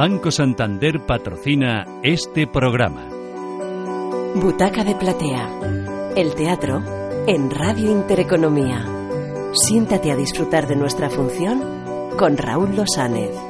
Banco Santander patrocina este programa. Butaca de Platea. El teatro en Radio Intereconomía. Siéntate a disfrutar de nuestra función con Raúl Losánez.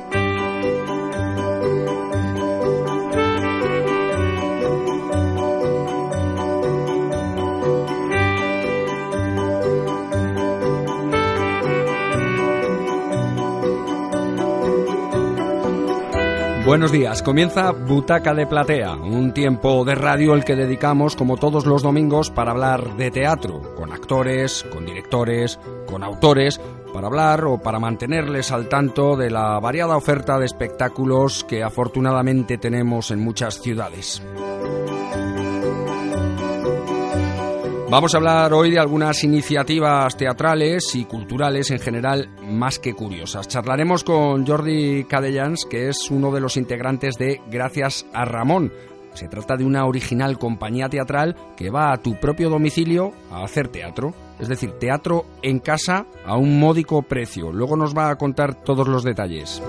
Buenos días, comienza Butaca de Platea, un tiempo de radio el que dedicamos como todos los domingos para hablar de teatro, con actores, con directores, con autores, para hablar o para mantenerles al tanto de la variada oferta de espectáculos que afortunadamente tenemos en muchas ciudades. Vamos a hablar hoy de algunas iniciativas teatrales y culturales en general más que curiosas. Charlaremos con Jordi Cadellans, que es uno de los integrantes de Gracias a Ramón. Se trata de una original compañía teatral que va a tu propio domicilio a hacer teatro. Es decir, teatro en casa a un módico precio. Luego nos va a contar todos los detalles.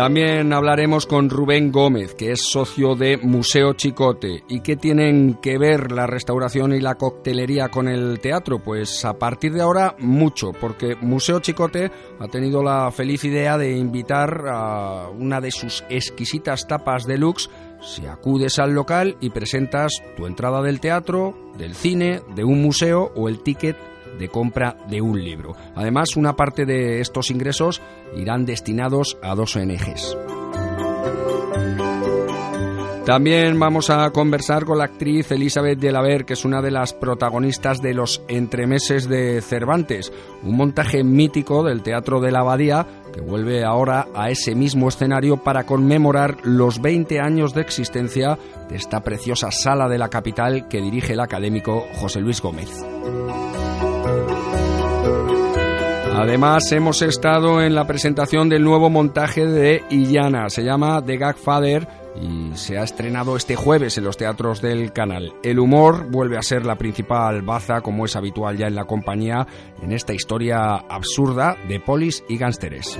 También hablaremos con Rubén Gómez, que es socio de Museo Chicote. ¿Y qué tienen que ver la restauración y la coctelería con el teatro? Pues a partir de ahora mucho, porque Museo Chicote ha tenido la feliz idea de invitar a una de sus exquisitas tapas deluxe si acudes al local y presentas tu entrada del teatro, del cine, de un museo o el ticket de compra de un libro. Además, una parte de estos ingresos irán destinados a dos ONGs. También vamos a conversar con la actriz Elizabeth de la Ver, que es una de las protagonistas de Los Entremeses de Cervantes, un montaje mítico del Teatro de la Abadía que vuelve ahora a ese mismo escenario para conmemorar los 20 años de existencia de esta preciosa sala de la capital que dirige el académico José Luis Gómez. Además, hemos estado en la presentación del nuevo montaje de Illana. Se llama The Gagfather y se ha estrenado este jueves en los teatros del canal. El humor vuelve a ser la principal baza, como es habitual ya en la compañía, en esta historia absurda de polis y gánsteres.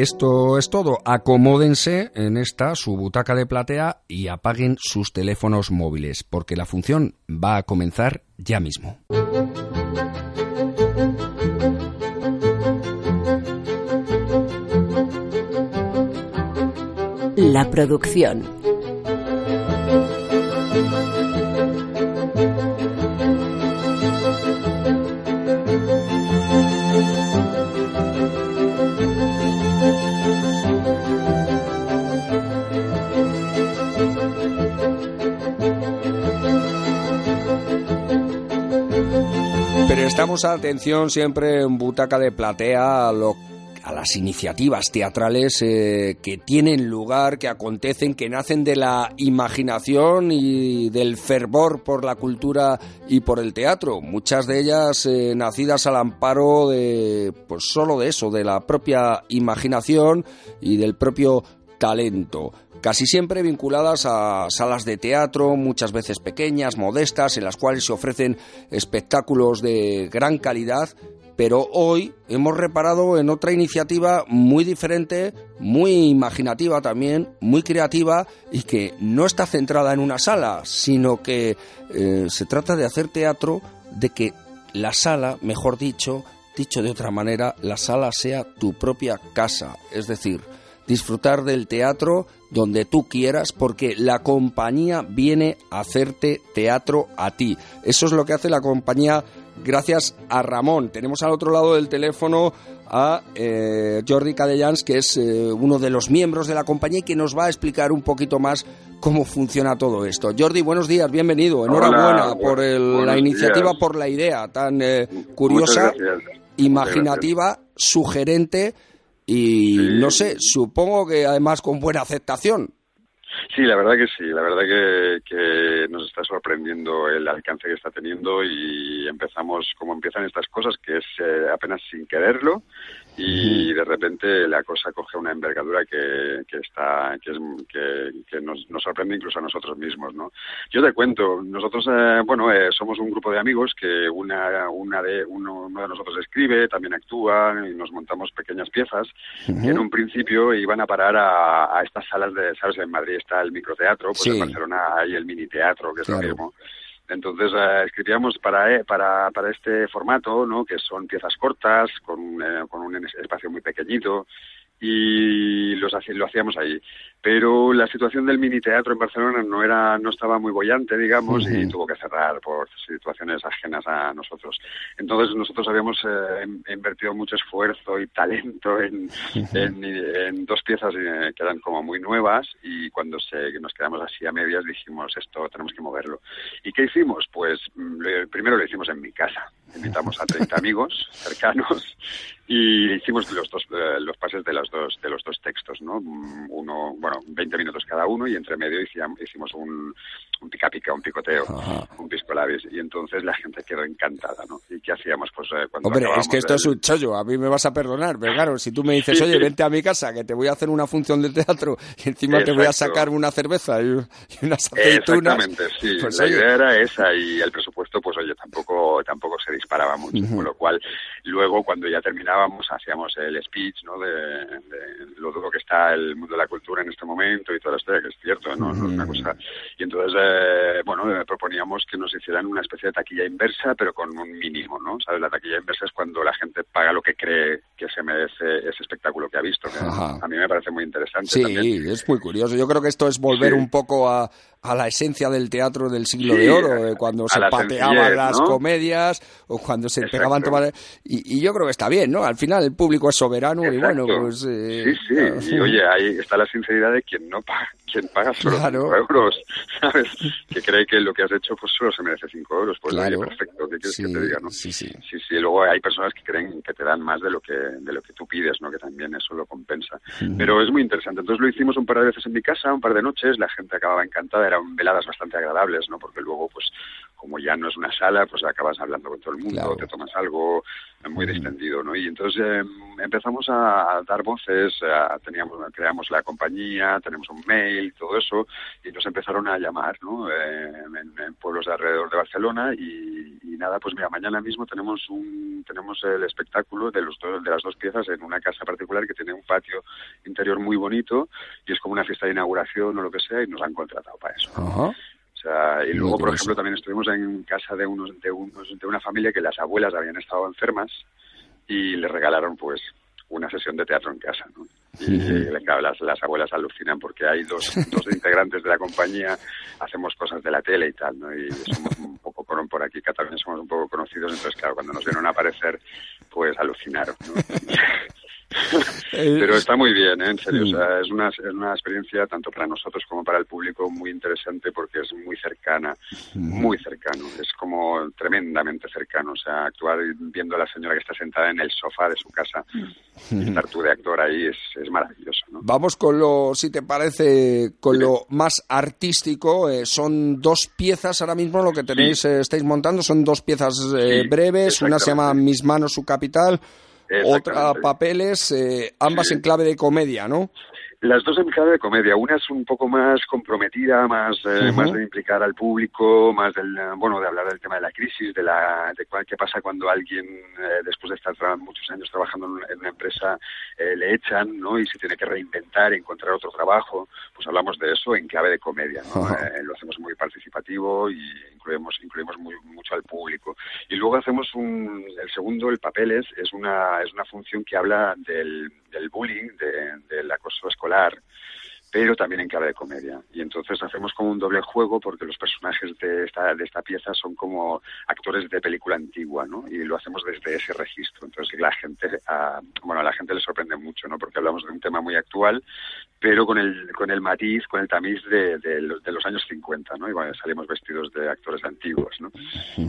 Esto es todo. Acomódense en esta su butaca de platea y apaguen sus teléfonos móviles, porque la función va a comenzar ya mismo. La producción. Prestamos atención siempre en Butaca de Platea a, las iniciativas teatrales eh, que tienen lugar, que acontecen, que nacen de la imaginación y del fervor por la cultura y por el teatro. Muchas de ellas eh, nacidas al amparo de, pues solo de eso, de la propia imaginación y del propio talento casi siempre vinculadas a salas de teatro, muchas veces pequeñas, modestas, en las cuales se ofrecen espectáculos de gran calidad, pero hoy hemos reparado en otra iniciativa muy diferente, muy imaginativa también, muy creativa y que no está centrada en una sala, sino que eh, se trata de hacer teatro, de que la sala, mejor dicho, dicho de otra manera, la sala sea tu propia casa, es decir, disfrutar del teatro donde tú quieras porque la compañía viene a hacerte teatro a ti. Eso es lo que hace la compañía gracias a Ramón. Tenemos al otro lado del teléfono a eh, Jordi Cadellans, que es eh, uno de los miembros de la compañía y que nos va a explicar un poquito más cómo funciona todo esto. Jordi, buenos días, bienvenido. Enhorabuena por la iniciativa, por la idea tan eh, curiosa, imaginativa, sugerente y no sé, supongo que además con buena aceptación. Sí, la verdad que sí, la verdad que, nos está sorprendiendo el alcance que está teniendo y empezamos como empiezan estas cosas, que es eh, apenas sin quererlo y de repente la cosa coge una envergadura que, que está que, es, que, nos, sorprende incluso a nosotros mismos no yo te cuento nosotros eh, bueno eh, somos un grupo de amigos que una una de uno, de nosotros escribe también actúa y nos montamos pequeñas piezas que en un principio iban a parar a, estas salas de sabes en Madrid está el microteatro pues en Barcelona hay el mini teatro que es lo mismo entonces eh, escribíamos para, eh, para, para este formato, ¿no? que son piezas cortas, con, eh, con un espacio muy pequeñito, y los, lo hacíamos ahí. Pero la situación del mini teatro en Barcelona no era no estaba muy bollante digamos y tuvo que cerrar por situaciones ajenas a nosotros. Entonces nosotros habíamos eh, invertido mucho esfuerzo y talento en, en, dos piezas eh, que eran como muy nuevas y cuando se, nos quedamos así a medias dijimos esto tenemos que moverlo y qué hicimos pues mm, primero lo hicimos en mi casa invitamos a 30 amigos cercanos y hicimos los dos eh, los pases de los dos de los dos textos no uno bueno 20 minutos cada uno y entre medio hicimos un, un pica pica un picoteo un pisco labis y entonces la gente quedó encantada no y qué hacíamos pues eh, cuando hombre es que esto es un chollo a mí me vas a perdonar pero claro si tú me dices oye vente a mi casa que te voy a hacer una función de teatro y encima te voy a sacar una cerveza y, unas aceitunas exactamente sí. pues la idea era esa y el presupuesto pues oye tampoco tampoco se disparaba mucho con lo cual luego cuando ya terminaba hacíamos el speech ¿no? de, lo duro que está el mundo de la cultura en este momento y toda la historia, que es cierto, ¿no? Una cosa. Y entonces, eh, bueno, proponíamos que nos hicieran una especie de taquilla inversa, pero con un mínimo, ¿no? ¿Sabes? La taquilla inversa es cuando la gente paga lo que cree que se merece ese espectáculo que ha visto. a mí me parece muy interesante. Sí, es muy curioso. Yo creo que esto es volver un poco a, a la esencia del teatro del siglo de oro, cuando se pateaban las comedias o cuando se pegaban tomar... Y, yo creo que está bien, ¿no? Al final el público es soberano y bueno, pues... Eh, sí, sí, y oye, ahí está la sinceridad de quien no paga, quien paga solo 5 euros, ¿sabes? Que cree que lo que has hecho pues solo se merece 5 euros, pues claro. perfecto, ¿qué quieres que te diga, no? Sí, sí. Sí, sí, luego hay personas que creen que te dan más de lo que, de lo que tú pides, ¿no? Que también eso lo compensa. Pero es muy interesante. Entonces lo hicimos un par de veces en mi casa, un par de noches, la gente acababa encantada, eran veladas bastante agradables, ¿no? Porque luego, pues, como ya no es una sala, pues acabas hablando con todo el mundo, te tomas algo muy distendido, ¿no? Y entonces em, empezamos a, dar voces, teníamos, creamos la compañía, tenemos un mail, todo eso, y nos empezaron a llamar, ¿no? Eh, en, pueblos de alrededor de Barcelona y, nada, pues mira, mañana mismo tenemos un tenemos el espectáculo de los de las dos piezas en una casa particular que tiene un patio interior muy bonito y es como una fiesta de inauguración o lo que sea y nos han contratado para eso. O sea, y luego, por ejemplo, también estuvimos en casa de unos, de unos de una familia que las abuelas habían estado enfermas y le regalaron pues una sesión de teatro en casa, ¿no? Y las, las, abuelas alucinan porque hay dos, dos integrantes de la compañía, hacemos cosas de la tele y tal, ¿no? Y somos un poco por aquí, que también somos un poco conocidos, entonces claro, cuando nos vieron a aparecer, pues alucinaron, ¿no? Pero está muy bien, ¿eh? en serio. O sea, es, una, es una experiencia tanto para nosotros como para el público muy interesante porque es muy cercana, muy cercano. Es como tremendamente cercano. O sea, actuar viendo a la señora que está sentada en el sofá de su casa y estar tú de actor ahí es, es maravilloso. ¿no? Vamos con lo, si te parece, con lo más artístico. Eh, son dos piezas ahora mismo lo que tenéis, eh, estáis montando. Son dos piezas breves. Una se llama Mis manos, su capital otra papeles, eh, ambas en clave de comedia, ¿no? Las dos en clave de comedia. Una es un poco más comprometida, más, eh, más de implicar al público, más del, bueno, de hablar del tema de la crisis, de la, de qué pasa cuando alguien, eh, después de estar muchos años trabajando en una empresa, le echan, ¿no? Y se tiene que reinventar, encontrar otro trabajo. Pues hablamos de eso en clave de comedia, ¿no? lo hacemos muy participativo y incluimos, incluimos muy, mucho al público. Y luego hacemos un, el segundo, el papeles, es una, es una función que habla del, del bullying, de, del acoso escolar, escolar pero también en clave de comedia. Y entonces hacemos como un doble juego porque los personajes de esta, de esta pieza son como actores de película antigua, ¿no? Y lo hacemos desde ese registro. Entonces la gente, a, bueno, a la gente le sorprende mucho, ¿no? Porque hablamos de un tema muy actual, pero con el, con el matiz, con el tamiz de, de, los, años 50, ¿no? Y bueno, salimos vestidos de actores antiguos, ¿no?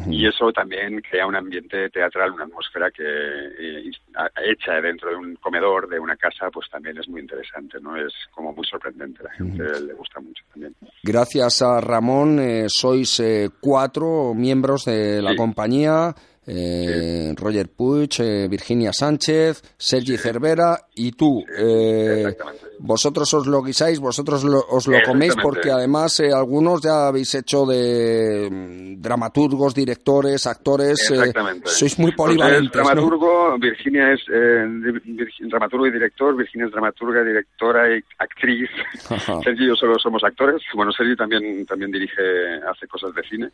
Y eso también crea un ambiente teatral, una atmósfera que eh, hecha dentro de un comedor, de una casa, pues también es muy interesante, ¿no? Es como muy sorprendente, la gente le gusta mucho también. Gracias a Ramón, eh, sois eh, cuatro miembros de la compañía. eh, Roger Puig, eh, Virginia Sánchez, Sergi Cervera y tú. Eh, vosotros os lo guisáis, vosotros os lo coméis porque además algunos ya habéis hecho de mm, dramaturgos, directores, actores. sois muy polivalentes. dramaturgo, Virginia es dramaturgo y director, Virginia es dramaturga, directora y actriz. Sergi y yo solo somos actores. Bueno, Sergi también, también dirige, hace cosas de cine.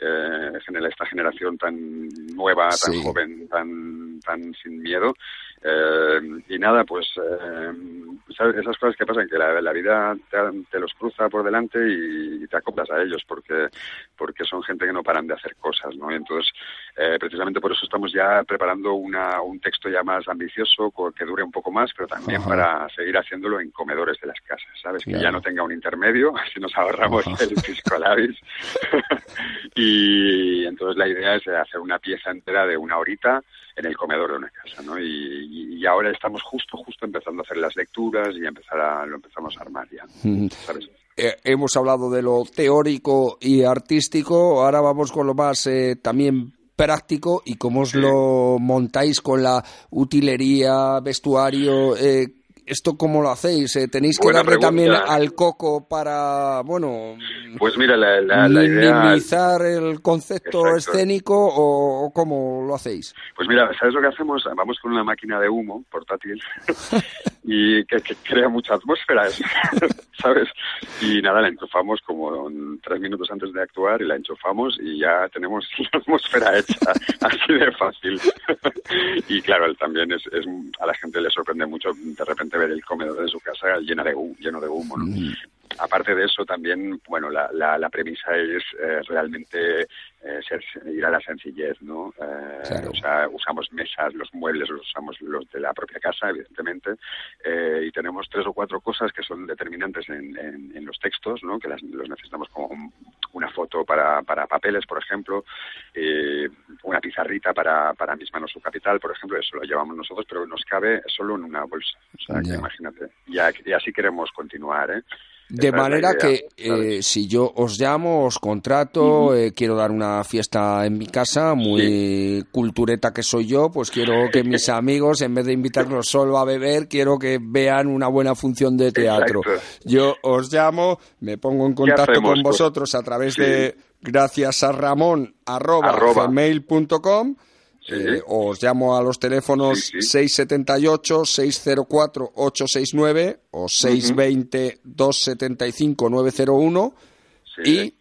Eh, esta generación tan nueva, tan joven, tan, tan sin miedo. Eh, y nada, pues eh, esas cosas que pasan, que la, vida te, los cruza por delante y, te acoplas a ellos porque, porque son gente que no paran de hacer cosas, ¿no? Y entonces, eh, precisamente por eso estamos ya preparando una, un texto ya más ambicioso, que dure un poco más, pero también para seguir haciéndolo en comedores de las casas, ¿sabes? Que ya no tenga un intermedio, así nos ahorramos el pisco labis. y entonces la idea es hacer una pieza entera de una horita en el comedor de una casa, ¿no? Y, ahora estamos justo, justo empezando a hacer las lecturas y empezar a, lo empezamos a armar ya, eh, hemos hablado de lo teórico y artístico, ahora vamos con lo más eh, también práctico y cómo os lo montáis con la utilería, vestuario, eh, ¿Esto cómo lo hacéis? Eh, ¿Tenéis que darle también al coco para, bueno, pues mira, la, minimizar el concepto escénico o, cómo lo hacéis? Pues mira, ¿sabes lo que hacemos? Vamos con una máquina de humo portátil y que, crea mucha atmósfera, ¿sabes? Y nada, la enchufamos como tres minutos antes de actuar y la enchufamos y ya tenemos la atmósfera hecha, así de fácil. y claro, también es, a la gente le sorprende mucho de repente ver el comedor de su casa lleno de, lleno de humo. ¿no? Aparte de eso, también, bueno, la, la, premisa es eh, realmente eh, ir a la sencillez, ¿no? Eh, o sea, usamos mesas, los muebles los usamos los de la propia casa, evidentemente, y tenemos tres o cuatro cosas que son determinantes en, en, los textos, ¿no? Que las, los necesitamos como una foto para, para papeles, por ejemplo, una pizarrita para, para mis manos su capital, por ejemplo, eso lo llevamos nosotros, pero nos cabe solo en una bolsa. O sea, que imagínate. Y así queremos continuar, ¿eh? De manera que eh, si yo os llamo, os contrato, eh, quiero dar una fiesta en mi casa, muy cultureta que soy yo, pues quiero que mis amigos, en vez de invitarnos solo a beber, quiero que vean una buena función de teatro. Yo os llamo, me pongo en contacto con vosotros a través de gracias a Ramón arroba, eh, os llamo a los teléfonos 678-604-869 o 620-275-901 y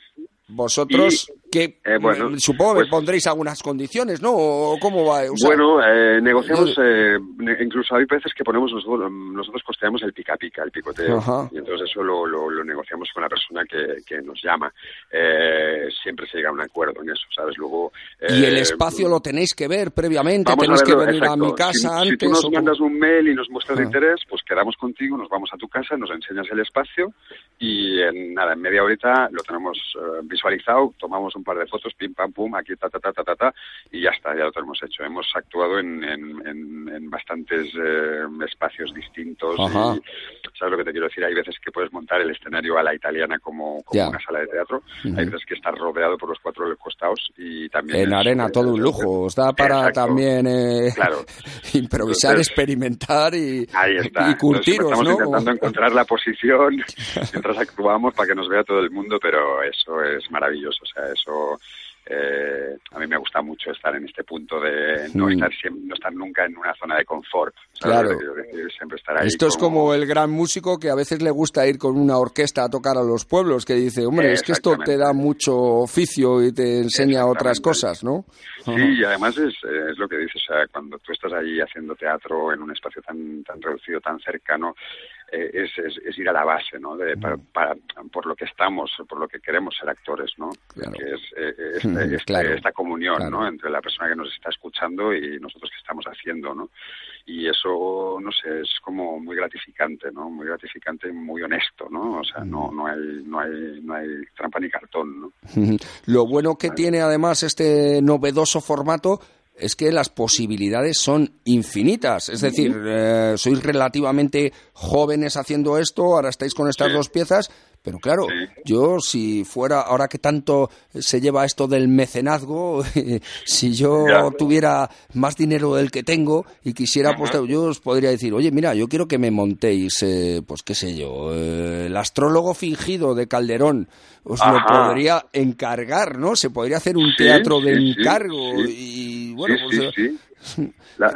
vosotros que eh, bueno, mm, supongo que pues pondréis algunas condiciones, ¿no? ¿O ¿Cómo va? bueno, eh, negociamos, eh, incluso hay veces que ponemos nosotros, nosotros costeamos el pica pica, el picoteo, y entonces eso lo, lo, negociamos con la persona que, que nos llama. Eh, siempre se llega a un acuerdo en eso, ¿sabes? Luego... y el espacio lo tenéis que ver previamente, tenéis que venir a mi casa antes. Si tú nos mandas un mail y nos muestras interés, pues quedamos contigo, nos vamos a tu casa, nos enseñas el espacio y en nada, en media horita lo tenemos visualizado, tomamos un par de fotos, pim, pam, pum, aquí, ta, ta, ta, ta, ta, y ya está, ya lo tenemos hecho. Hemos actuado en, en, bastantes eh, espacios distintos. Y, ¿Sabes lo que te quiero decir? Hay veces que puedes montar el escenario a la italiana como, como una sala de teatro. Hay veces que estás rodeado por los cuatro costados y también... En arena todo un lujo. Da para también eh, improvisar, experimentar y, ahí está. y curtiros, Estamos intentando encontrar la posición mientras actuamos para que nos vea todo el mundo, pero eso es maravilloso. O sea, eso eh, a mí me gusta mucho estar en este punto de no, estar, no estar nunca en una zona de confort. Claro. Esto es como el gran músico que a veces le gusta ir con una orquesta a tocar a los pueblos, que dice, hombre, es que esto te da mucho oficio y te enseña otras cosas, ¿no? Sí, y además es, es, lo que dices, o sea, cuando tú estás allí haciendo teatro en un espacio tan, tan reducido, tan cercano, eh, es, es, ir a la base, ¿no? De, para, por lo que estamos, por lo que queremos ser actores, ¿no? Que es eh, este, este, esta comunión, ¿no? Entre la persona que nos está escuchando y nosotros que estamos haciendo, ¿no? Y eso, no sé, es como muy gratificante, ¿no? Muy gratificante y muy honesto, ¿no? O sea, no, no, hay, no, hay, no hay trampa ni cartón, ¿no? Lo bueno que tiene además este novedoso formato es que las posibilidades son infinitas. Es decir, eh, sois relativamente jóvenes haciendo esto, ahora estáis con estas dos piezas, Pero claro, yo si fuera, ahora que tanto se lleva esto del mecenazgo, si yo tuviera más dinero del que tengo y quisiera, pues yo os podría decir, oye, mira, yo quiero que me montéis, eh, pues qué sé yo, eh, el astrólogo fingido de Calderón, os lo podría encargar, ¿no? Se podría hacer un teatro de encargo y bueno, pues la,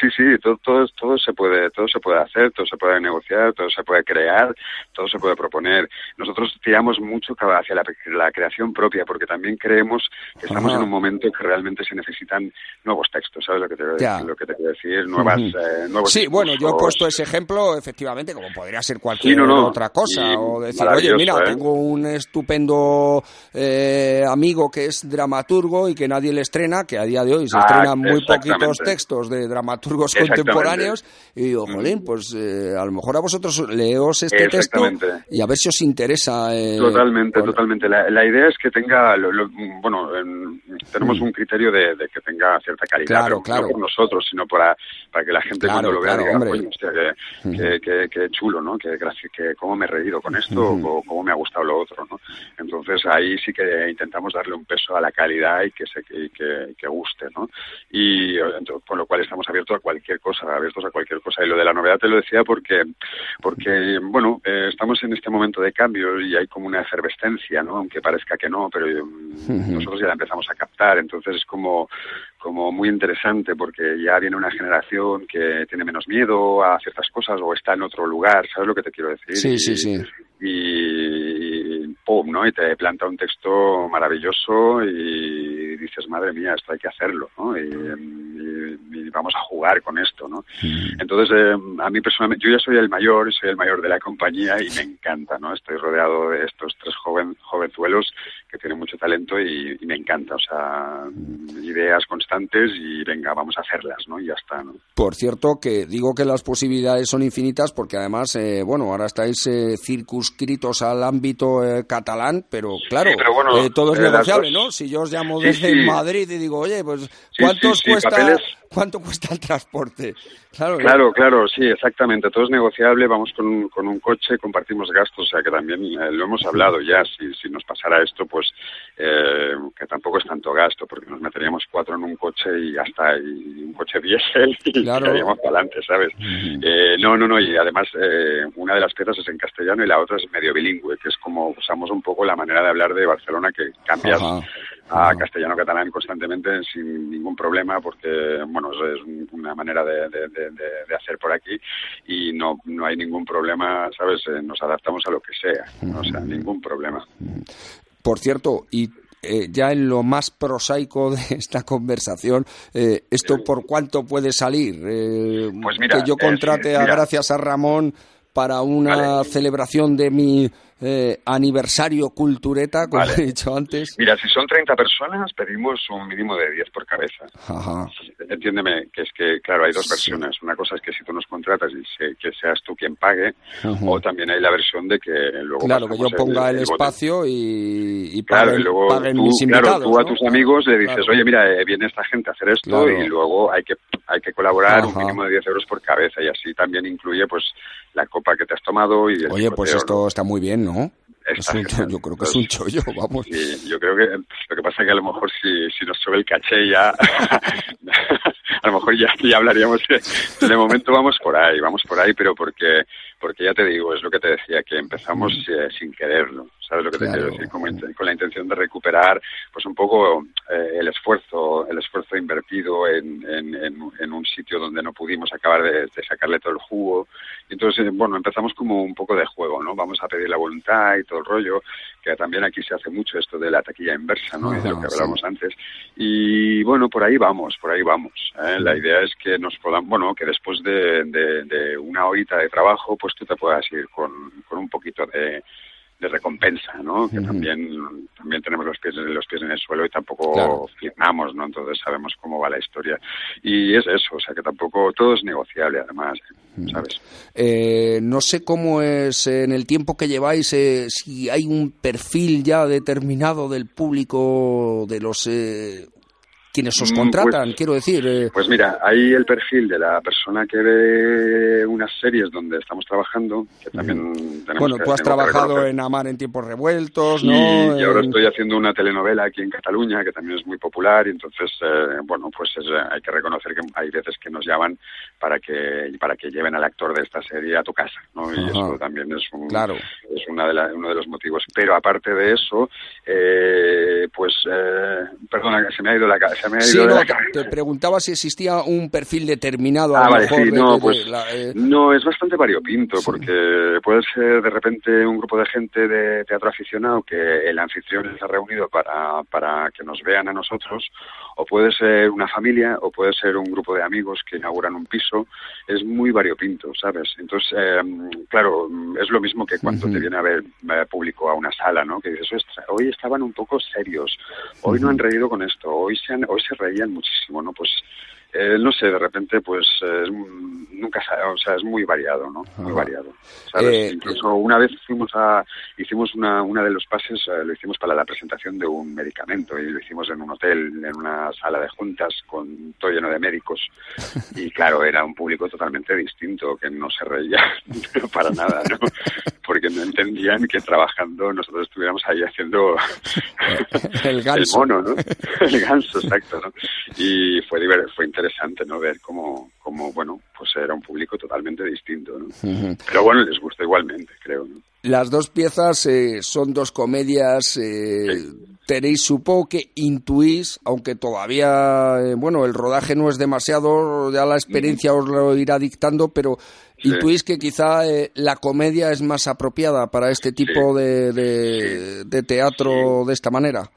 sí, sí, todo, todo, todo, se puede, todo se puede hacer, todo se puede negociar, todo se puede crear, todo se puede proponer. Nosotros tiramos mucho hacia la, creación propia, porque también creemos que estamos en un momento que realmente se necesitan nuevos textos, ¿sabes lo que te, lo que te quiero decir? Nuevas, eh, nuevos Sí, bueno, yo he puesto ese ejemplo, efectivamente, como podría ser cualquier otra cosa, o decir, oye, mira, ¿eh? tengo un estupendo eh, amigo que es dramaturgo y que nadie le estrena, que a día de hoy se ah, estrena muy poquitos textos de dramaturgos contemporáneos y digo, jolín, pues eh, a lo mejor a vosotros leos este texto y a ver si os interesa. Eh, totalmente, totalmente. La, idea es que tenga, bueno, tenemos mm. un criterio de, que tenga cierta calidad, claro, claro. no por nosotros, sino para, para que la gente cuando lo vea diga, hostia, que, chulo, ¿no? Que, que cómo me he reído con esto o cómo me ha gustado lo otro, ¿no? Entonces ahí sí que intentamos darle un peso a la calidad y que se que, que guste, ¿no? Y con lo cual estamos abiertos a cualquier cosa, abiertos a cualquier cosa. Y lo de la novedad te lo decía porque, porque bueno, eh, estamos en este momento de cambio y hay como una efervescencia, ¿no? Aunque parezca que no, pero mm, nosotros ya la empezamos a captar, entonces es como, como muy interesante porque ya viene una generación que tiene menos miedo a ciertas cosas o está en otro lugar, ¿sabes lo que te quiero decir? Sí, sí, sí. Y, ¡pum! ¿no? Y te planta un texto maravilloso y dices, madre mía, esto hay que hacerlo, ¿no? Y, vamos a jugar con esto, ¿no? Mm. Entonces, eh, a mí personalmente, yo ya soy el mayor, soy el mayor de la compañía y me encanta, ¿no? Estoy rodeado de estos tres joven, jovenzuelos que tienen mucho talento y, me encanta, o sea, ideas constantes y venga, vamos a hacerlas, ¿no? Y ya está, ¿no? Por cierto, que digo que las posibilidades son infinitas porque además, eh, bueno, ahora estáis eh, circunscritos al ámbito catalán, pero claro, todo es negociable, ¿no? Si yo os llamo desde Madrid y digo, oye, pues, ¿cuántos cuesta...? ¿Cuánto cuesta el transporte? Claro, claro, claro, sí, exactamente. Todo es negociable. Vamos con un, con un coche, compartimos gastos, o sea que también eh, lo hemos hablado ya. Si, si nos pasara esto, pues eh, que tampoco es tanto gasto, porque nos meteríamos cuatro en un coche y ya está, y un coche diésel y claro. para adelante, ¿sabes? eh, no, no, no, y además eh, una de las piezas es en castellano y la otra es medio bilingüe, que es como usamos un poco la manera de hablar de Barcelona, que cambias a castellano-catalán constantemente sin ningún problema porque, bueno, es una manera de, de, hacer por aquí y no, no hay ningún problema, ¿sabes? Eh, nos adaptamos a lo que sea, o sea, ningún problema. Por cierto, y eh, ya en lo más prosaico de esta conversación, eh, ¿esto por cuánto puede salir? pues mira, que yo contrate a gracias a Ramón para una celebración de mi eh, aniversario cultureta, como he dicho antes. Mira, si son 30 personas, pedimos un mínimo de 10 por cabeza. Entiéndeme, que es que, claro, hay dos versiones. Una cosa es que si tú nos contratas y que seas tú quien pague, o también hay la versión de que luego... Claro, que yo ponga el, espacio y, y paguen, tú, mis invitados. Claro, tú a tus amigos le dices, oye, mira, eh, viene esta gente a hacer esto y luego hay que, hay que colaborar un mínimo de 10 euros por cabeza y así también incluye pues la copa que te has tomado y... Oye, pues esto está muy bien, ¿no? yo creo que es un chollo, vamos. Sí, yo creo que lo que pasa es que a lo mejor si, si nos sube el caché ya, a lo mejor ya, ya hablaríamos. De, momento vamos por ahí, vamos por ahí, pero porque, porque ya te digo, es lo que te decía, que empezamos eh, sin quererlo. ¿Sabes lo que te quiero decir? con la intención de recuperar, pues un poco eh, el esfuerzo, el esfuerzo invertido en, en, un sitio donde no pudimos acabar de, sacarle todo el jugo. Y entonces, bueno, empezamos como un poco de juego, ¿no? Vamos a pedir la voluntad y todo el rollo, que también aquí se hace mucho esto de la taquilla inversa, ¿no? y de lo que hablábamos antes. Y bueno, por ahí vamos, por ahí vamos. ¿eh? La idea es que nos podamos, bueno, que después de, de, una horita de trabajo, pues tú te puedas ir con, con un poquito de de recompensa, ¿no? Que también, también tenemos los pies, los pies en el suelo y tampoco firmamos, ¿no? Entonces sabemos cómo va la historia. Y es eso, o sea, que tampoco todo es negociable, además, ¿sabes? Eh, no sé cómo es en el tiempo que lleváis, eh, si hay un perfil ya determinado del público, de los... Eh quienes os Mm, contratan, pues- quiero decir. eh, Pues mira, hay el perfil de la persona que ve unas series donde estamos trabajando, que también tenemos bueno, que, tú has trabajado en Amar en tiempos revueltos, Sí, ¿no? y ahora En- estoy haciendo una telenovela aquí en Cataluña que también es muy popular y entonces, eh, bueno, pues es, eh, hay que reconocer que hay veces que nos llaman para que para que lleven al actor de esta serie a tu casa, ¿no? Y Ajá. eso también es un, Claro. es una de la- uno de los motivos. Pero aparte de eso, eh, pues, eh, perdona, se me ha ido la, ca- se me ha ido Sí, de no, la te, cabeza. te preguntaba si existía un perfil determinado a Ah, lo vale, mejor sí, de- no, de- de pues la, eh, no, es bastante variopinto, porque puede ser de repente un grupo de gente de teatro aficionado que el anfitrión les ha reunido para, para que nos vean a nosotros, o puede ser una familia, o puede ser un grupo de amigos que inauguran un piso, es muy variopinto, ¿sabes? Entonces, eh, claro, es lo mismo que cuando te viene a ver eh, público a una sala, ¿no? Que dices, "Ostras, hoy estaban un poco serios, hoy no han reído con esto, hoy se, han- hoy se reían muchísimo, ¿no? Pues eh, no sé, de repente, pues eh, nunca sabe, o sea, es muy variado, ¿no? Muy Ajá. variado. ¿sabes? Eh, Incluso una vez fuimos a, hicimos una, una de los pases, eh, lo hicimos para la presentación de un medicamento y lo hicimos en un hotel, en una sala de juntas con todo lleno de médicos y claro, era un público totalmente distinto que no se reía para nada, ¿no? Porque no entendían que trabajando nosotros estuviéramos ahí haciendo el ganso. mono, ¿no? El ganso, exacto, ¿no? Y fue fue interesante, ¿no? Ver cómo, cómo, bueno, pues era un público totalmente distinto. Pero bueno, les gustó igualmente, creo, ¿no? Las dos piezas eh, son dos comedias. eh, Tenéis, supongo que intuís, aunque todavía, eh, bueno, el rodaje no es demasiado, ya la experiencia os lo irá dictando, pero Sí. intuís que quizá eh, la comedia es más apropiada para este tipo de, de- de teatro de esta manera.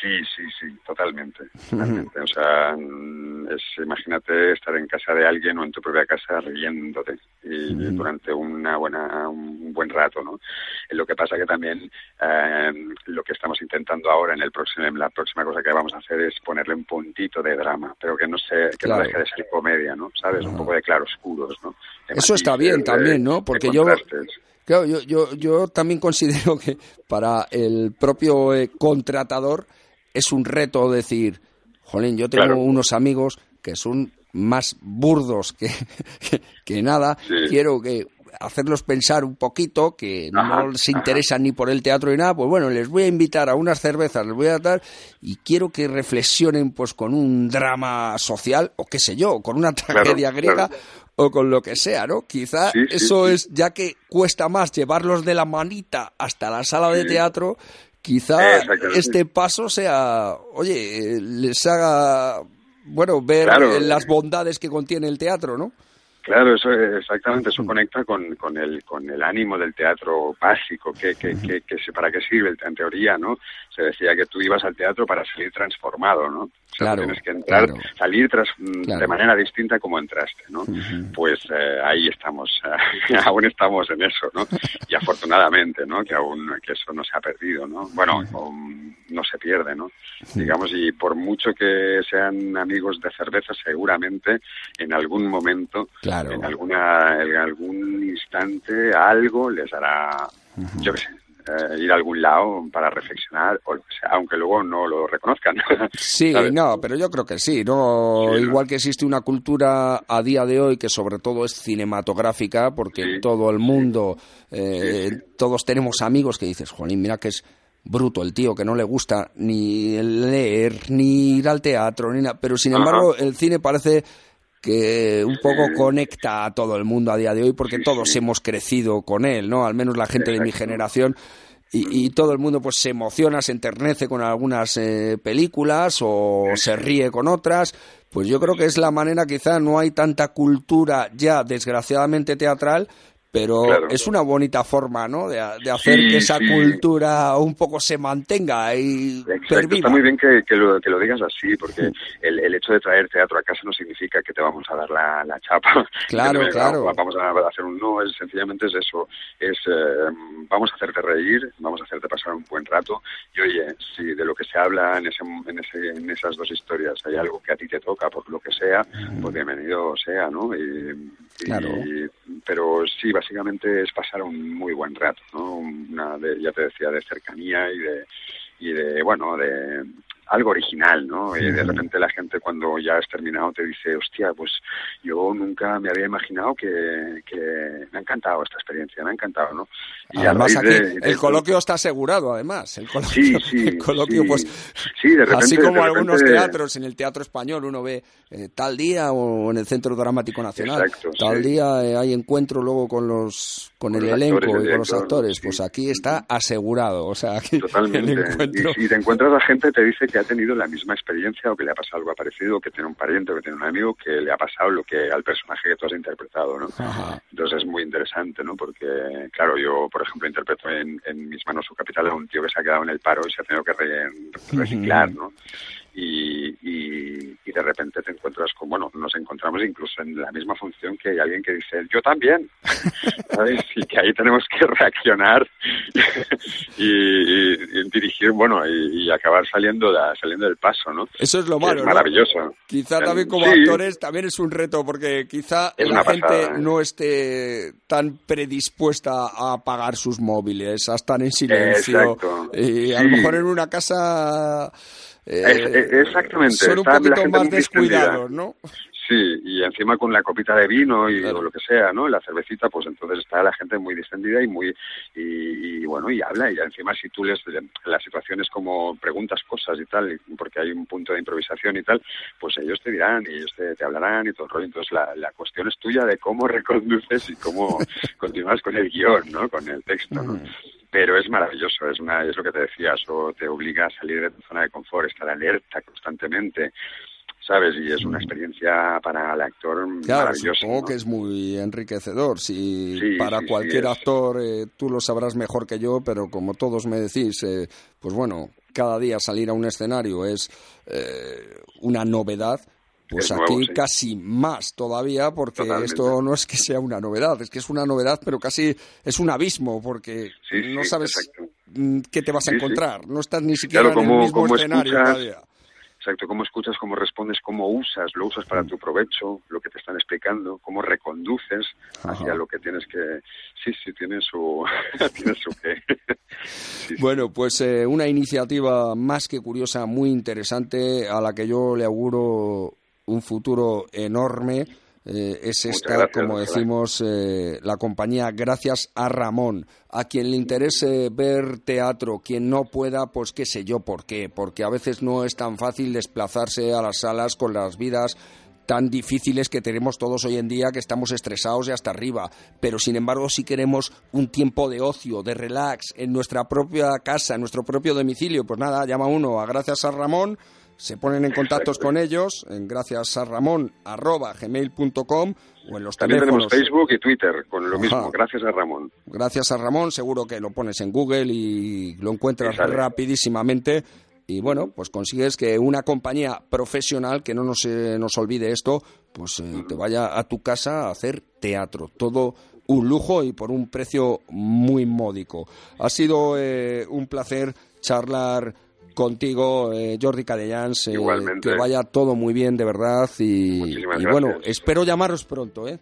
Sí, sí, sí, totalmente, totalmente. O sea, mm, es, imagínate estar en casa de alguien o en tu propia casa riéndote y durante una buena, un buen rato, ¿no? Eh, Lo que pasa que también eh, lo que estamos intentando ahora en el próximo, en la próxima cosa que vamos a hacer es ponerle un puntito de drama, pero que no se, que Claro. no deje de ser comedia, ¿no? ¿Sabes? Un poco de claroscuros, ¿no? De Eso está bien de- también, ¿no? Porque yo-. Claro, yo, yo, yo también considero que para el propio eh, contratador es un reto decir, jolín, yo tengo Claro. unos amigos que son más burdos que, que, que nada, Sí. quiero que hacerlos pensar un poquito, que Ajá, no se ajá. interesan ni por el teatro ni nada, pues bueno, les voy a invitar a unas cervezas, les voy a dar y quiero que reflexionen pues con un drama social o qué sé yo, con una tragedia griega claro. o con lo que sea, ¿no? Quizá Sí, eso sí. es, ya que cuesta más llevarlos de la manita hasta la sala de teatro, quizá Exactamente. este paso sea, oye, eh, les haga, bueno, ver Claro. eh, las bondades que contiene el teatro, ¿no? Claro, eso exactamente, eso conecta con, con el con el ánimo del teatro básico, que, que, que, que para qué sirve en teoría, ¿no? Se decía que tú ibas al teatro para salir transformado, ¿no? O sea, Claro, tienes que entrar, claro. salir tras, mm, Claro. de manera distinta como entraste, ¿no? Pues eh, ahí estamos, aún estamos en eso, ¿no? Y afortunadamente, ¿no? Que aún que eso no se ha perdido, ¿no? Bueno, um, no se pierde, ¿no? Digamos, y por mucho que sean amigos de cerveza, seguramente en algún momento Claro. en alguna en algún instante algo les hará yo qué sé eh, ir a algún lado para reflexionar o sea, aunque luego no lo reconozcan Sí, ¿sabes? no, pero yo creo que sí, ¿no? Sí, ¿no? Igual que existe una cultura a día de hoy que sobre todo es cinematográfica, porque Sí, todo el mundo, eh, todos tenemos amigos que dices, Juanín, mira que es bruto el tío, que no le gusta ni leer, ni ir al teatro, ni nada. Pero sin Ajá. embargo, el cine parece que un poco conecta a todo el mundo a día de hoy, porque Sí, todos sí. hemos crecido con él, ¿no? Al menos la gente de mi generación. Y, y todo el mundo pues se emociona, se enternece con algunas eh, películas o se ríe con otras. Pues yo creo que es la manera, quizá no hay tanta cultura ya desgraciadamente teatral, pero Claro. es una bonita forma, ¿no? De, de hacer Sí, que esa sí. cultura un poco se mantenga y Exacto, está muy bien que, que, lo, que lo digas así, porque el, el hecho de traer teatro a casa no significa que te vamos a dar la, la chapa. Claro, te- claro. Vamos a hacer un no, es, sencillamente es eso. Es eh, vamos a hacerte reír, vamos a hacerte pasar un buen rato. Y oye, si de lo que se habla en, ese, en, ese, en esas dos historias hay algo que a ti te toca, por lo que sea, pues bienvenido sea, ¿no? Y, y- Claro. pero sí, básicamente es pasar un muy buen rato, ¿no? Una de, ya te decía, de cercanía y de, y de bueno, de algo original, ¿no? Y de repente la gente cuando ya has terminado te dice, hostia, pues yo nunca me había imaginado que, que me ha encantado esta experiencia, me ha encantado, ¿no? Y además aquí el coloquio está asegurado, además. El coloquio, sí, sí, el coloquio pues, sí, de repente, así como de algunos repente- teatros, en el teatro español uno ve eh, tal día o en el Centro Dramático Nacional, Exacto, tal sí. día eh, hay encuentro luego con los con, Con el elenco actores, el y con los actores. sí. Pues aquí está asegurado, o sea, aquí el Totalmente. encuentro. Y si te encuentras a gente te dice que ha tenido la misma experiencia o que le ha pasado algo parecido, o que tiene un pariente o que tiene un amigo que le ha pasado lo que al personaje que tú has interpretado, ¿no? Ajá. Entonces es muy interesante, ¿no? Porque, claro, yo, por ejemplo, interpreto en, en Mis manos su capital a un tío que se ha quedado en el paro y se ha tenido que re- reciclar, ¿no? Y, y, y de repente te encuentras con, bueno, nos encontramos incluso en la misma función que hay alguien que dice, yo también, ¿sabes? Y que ahí tenemos que reaccionar y, dirigir, bueno, y, acabar saliendo, saliendo del paso, ¿no? Eso es lo malo, es ¿no? maravilloso. Quizá Eh, también como sí. actores también es un reto porque quizá Es la gente pasada, ¿eh? no esté tan predispuesta a apagar sus móviles, a estar en silencio Exacto. y a Sí. lo mejor en una casa eh, exactamente, son un está la poquito gente más descuidados, ¿no? Sí, y encima con la copita de vino y Claro. o lo que sea, ¿no? La cervecita, pues entonces está la gente muy distendida y muy y, y, bueno y habla y encima si tú les las situaciones como preguntas cosas y tal, porque hay un punto de improvisación y tal, pues ellos te dirán y ellos te, te hablarán y todo el rollo. Entonces la, la cuestión es tuya de cómo reconduces y cómo continúas con el guion, ¿no? Con el texto, ¿no? Pero es maravilloso, es una es lo que te decía, eso te obliga a salir de tu zona de confort, estar alerta constantemente, ¿sabes? Y es una experiencia para el actor Claro, maravillosa. supongo ¿no? que es muy enriquecedor. Si Sí, para sí, cualquier actor, eh, tú lo sabrás mejor que yo, pero como todos me decís, eh, pues bueno, cada día salir a un escenario es eh, una novedad. Pues Es aquí sí. casi más todavía, porque Totalmente. esto no es que sea una novedad, es que es una novedad, pero casi es un abismo, porque Sí, no sí, sabes exacto. mm, qué te vas a encontrar, no estás ni siquiera Claro, en como- el mismo como escenario escuchas- cada día. Exacto, cómo escuchas, cómo respondes, cómo usas, lo usas para tu provecho, lo que te están explicando, cómo reconduces hacia Ajá. lo que tienes que... Sí, sí, tiene su... tiene su sí. Bueno, pues eh, una iniciativa más que curiosa, muy interesante, a la que yo le auguro un futuro enorme. Eh, es esta, gracias, como decimos, eh, la compañía Gracias a Ramón. A quien le interese ver teatro, quien no pueda, pues qué sé yo por qué. Porque a veces no es tan fácil desplazarse a las salas con las vidas tan difíciles que tenemos todos hoy en día, que estamos estresados y hasta arriba. Pero sin embargo, si queremos un tiempo de ocio, de relax, en nuestra propia casa, en nuestro propio domicilio, pues nada, llama uno a Gracias a Ramón, se ponen en contactos con ellos en gracias a Ramón arroba gmail.com o en los También teléfonos. tenemos Facebook y Twitter con lo Ajá. mismo, gracias a Ramón. Gracias a Ramón, seguro que lo pones en Google y lo encuentras Y rapidísimamente. Y bueno, pues consigues que una compañía profesional, que no nos, eh, nos olvide esto, pues eh, te vaya a tu casa a hacer teatro. Todo un lujo y por un precio muy módico. Ha sido eh, un placer charlar contigo, eh, Jordi Cadellans. eh, Igualmente. que vaya todo muy bien, de verdad. Y, Muchísimas y bueno, gracias. espero llamaros pronto, ¿eh?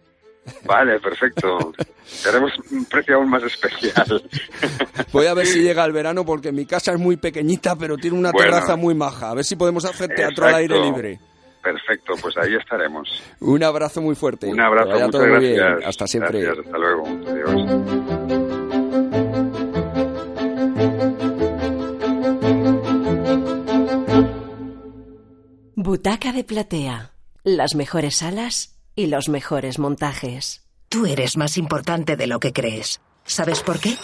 Vale, perfecto. Tenemos un precio aún más especial. Voy a ver si llega el verano porque mi casa es muy pequeñita, pero tiene una Bueno. terraza muy maja. A ver si podemos hacer teatro al aire libre. Perfecto, pues ahí estaremos. Un abrazo muy fuerte. Un abrazo, muchas todo bien. Hasta siempre. Gracias, hasta luego. Adiós. Butaca de platea. Las mejores salas y los mejores montajes. Tú eres más importante de lo que crees. ¿Sabes por qué?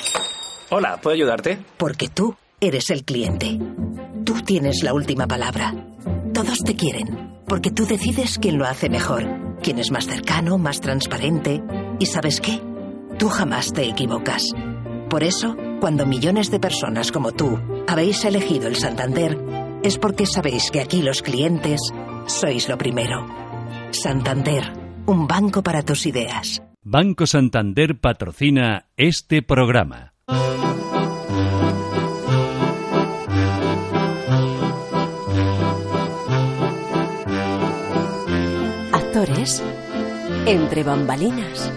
Hola, ¿puedo ayudarte? Porque tú eres el cliente. Tú tienes la última palabra. Todos te quieren, porque tú decides quién lo hace mejor, quién es más cercano, más transparente. ¿Y sabes qué? Tú jamás te equivocas. Por eso, cuando millones de personas como tú habéis elegido el Santander, es porque sabéis que aquí los clientes sois lo primero. Santander, un banco para tus ideas. Banco Santander patrocina este programa. Actores entre bambalinas.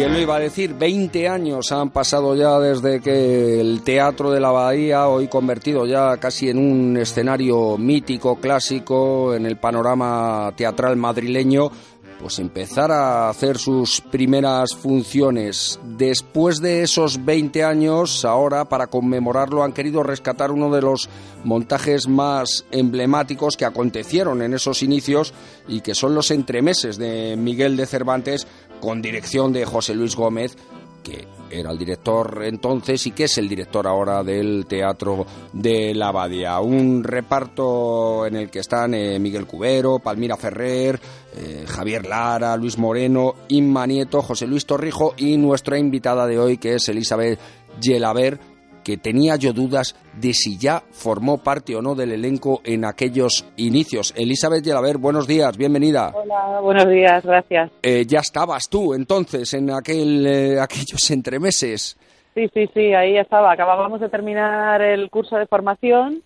¿Quién lo iba a decir? 20 años han pasado ya desde que el Teatro de la Bahía, hoy convertido ya casi en un escenario mítico, clásico, en el panorama teatral madrileño, pues empezar a hacer sus primeras funciones. Después de esos 20 años, ahora para conmemorarlo han querido rescatar uno de los montajes más emblemáticos que acontecieron en esos inicios y que son los entremeses de Miguel de Cervantes con dirección de José Luis Gómez que era el director entonces y que es el director ahora del Teatro de la Abadía. Un reparto en el que están eh, Miguel Cubero, Palmira Ferrer, eh, Javier Lara, Luis Moreno, Inma Nieto, José Luis Torrijo y nuestra invitada de hoy que es Elizabeth Yelaber que tenía yo dudas de si ya formó parte o no del elenco en aquellos inicios. Elizabeth Yelaber, buenos días, bienvenida. Hola, buenos días, gracias. Eh, ya estabas tú entonces en aquel, eh, aquellos entremeses. Sí, sí, sí, ahí estaba. Acabábamos de terminar el curso de formación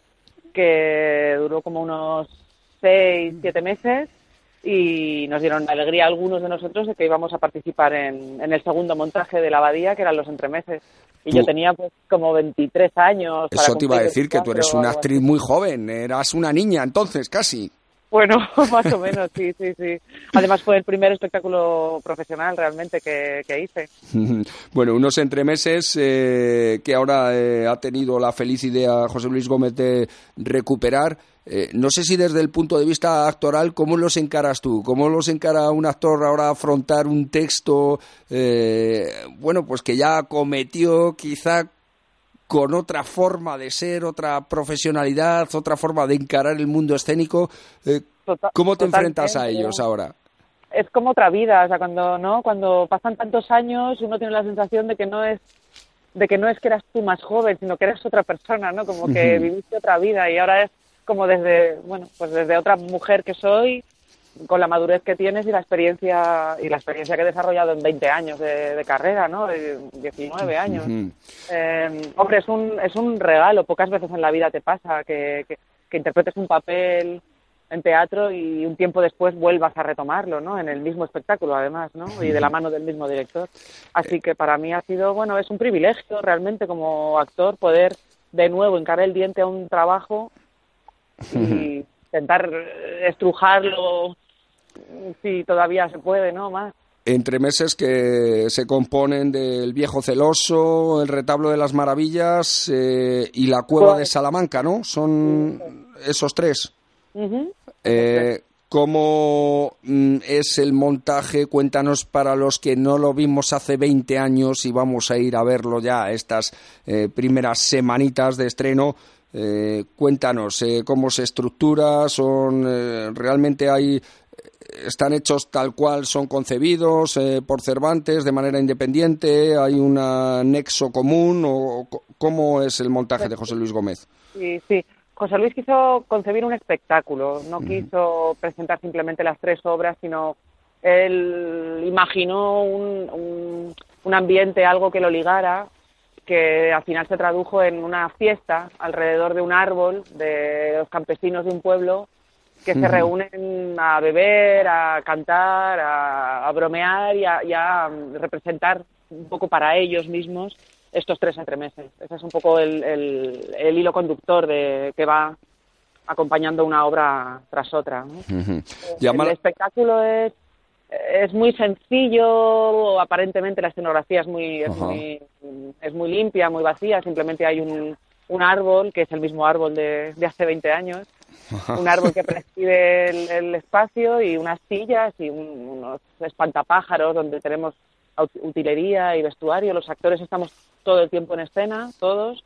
que duró como unos seis, siete meses y nos dieron alegría a algunos de nosotros de que íbamos a participar en, en el segundo montaje de la abadía, que eran los entremeses. Y yo tenía pues como 23 años. Eso te iba a decir, que tú eres una actriz muy joven, eras una niña entonces, casi. Bueno, más o menos, sí, sí, sí. Además fue el primer espectáculo profesional realmente que, hice. bueno, unos entremeses eh, que ahora eh, ha tenido la feliz idea José Luis Gómez de recuperar. Eh, no sé si desde el punto de vista actoral, ¿cómo los encaras tú? ¿Cómo los encara un actor ahora afrontar un texto, eh, bueno, pues que ya cometió quizá con otra forma de ser, otra profesionalidad, otra forma de encarar el mundo escénico? Eh, ¿Cómo te enfrentas a ellos ahora? Es como otra vida, o sea, cuando no, cuando pasan tantos años, uno tiene la sensación de que no es de que no es que eras tú más joven, sino que eres otra persona, ¿no? Como que viviste otra vida y ahora es como desde, bueno, pues desde otra mujer que soy, con la madurez que tienes y la experiencia y la experiencia que he desarrollado en 20 años de, carrera, ¿no? De 19 años. eh, hombre, es un, es un regalo. Pocas veces en la vida te pasa que, que, que, interpretes un papel en teatro y un tiempo después vuelvas a retomarlo, ¿no? En el mismo espectáculo, además, ¿no? Y de la mano del mismo director. Así que para mí ha sido, bueno, es un privilegio realmente como actor poder de nuevo encarar el diente a un trabajo y intentar estrujarlo si todavía se puede, ¿no? Más. Entre meses que se componen del Viejo Celoso, el Retablo de las Maravillas eh, y la Cueva de Salamanca, ¿no? Son esos tres. eh, ¿Cómo mm, es el montaje? Cuéntanos para los que no lo vimos hace 20 años y vamos a ir a verlo ya estas eh, primeras semanitas de estreno. Eh, cuéntanos eh, cómo se estructura, son eh, realmente hay están hechos tal cual son concebidos eh, por Cervantes de manera independiente, hay un nexo común o cómo es el montaje de José Luis Gómez. Sí, sí. José Luis quiso concebir un espectáculo, no quiso presentar simplemente las tres obras, sino él imaginó un, un, un ambiente, algo que lo ligara, que al final se tradujo en una fiesta alrededor de un árbol de los campesinos de un pueblo que se reúnen a beber, a cantar, a, a bromear y a, y a, representar un poco para ellos mismos estos tres entremeses. Ese es un poco el, el, el hilo conductor de que va acompañando una obra tras otra. ¿no? Uh -huh. El espectáculo es es muy sencillo, aparentemente la escenografía es muy, es muy, es muy limpia, muy vacía, simplemente hay un, un árbol, que es el mismo árbol de, de hace 20 años, un árbol que preside el, el, espacio y unas sillas y un, unos espantapájaros donde tenemos utilería y vestuario, los actores estamos todo el tiempo en escena, todos,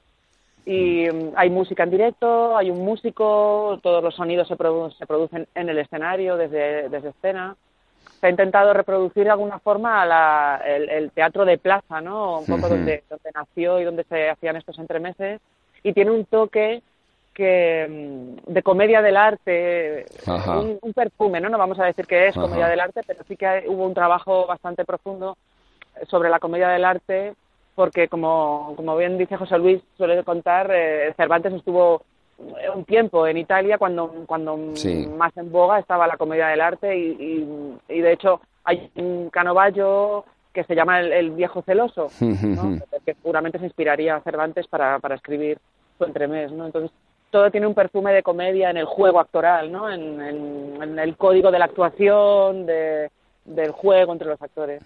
y um, hay música en directo, hay un músico, todos los sonidos se, produ se producen en el escenario, desde, desde escena se ha intentado reproducir de alguna forma la, el, el, teatro de plaza, ¿no? Un poco uh -huh. donde, donde nació y donde se hacían estos entremeses. Y tiene un toque que de comedia del arte, un, un, perfume, ¿no? No vamos a decir que es Ajá. comedia del arte, pero sí que hubo un trabajo bastante profundo sobre la comedia del arte, porque como, como bien dice José Luis, suele contar, eh, Cervantes estuvo un tiempo en Italia cuando, cuando sí. más en boga estaba la comedia del arte y, y, y, de hecho hay un Canovallo que se llama El, viejo celoso, que seguramente se inspiraría a Cervantes para, para escribir su entremés, ¿no? Entonces, todo tiene un perfume de comedia en el juego actoral, ¿no? En, en el código de la actuación, de, del juego entre los actores.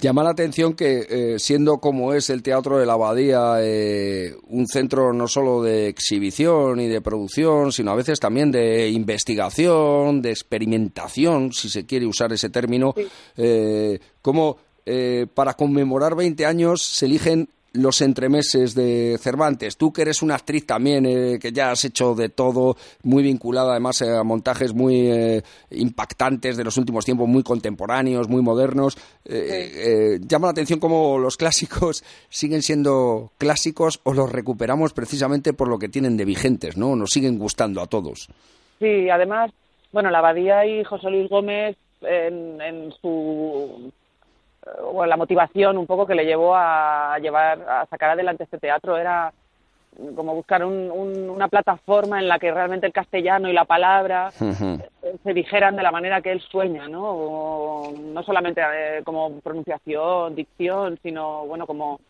Llama la atención que, eh, siendo como es el Teatro de la Abadía, eh, un centro no solo de exhibición y de producción, sino a veces también de investigación, de experimentación, si se quiere usar ese término, eh, como para conmemorar 20 años se eligen los entremeses de Cervantes. Tú que eres una actriz también, eh, que ya has hecho de todo, muy vinculada además a montajes muy eh, impactantes de los últimos tiempos, muy contemporáneos, muy modernos. Eh, llama la atención cómo los clásicos siguen siendo clásicos o los recuperamos precisamente por lo que tienen de vigentes, ¿no? Nos siguen gustando a todos. Sí, además, bueno, la Abadía y José Luis Gómez en su o la motivación un poco que le llevó a llevar a sacar adelante este teatro era como buscar una plataforma en la que realmente el castellano y la palabra se dijeran de la manera que él sueña, ¿no? no solamente eh, como pronunciación, dicción, sino bueno como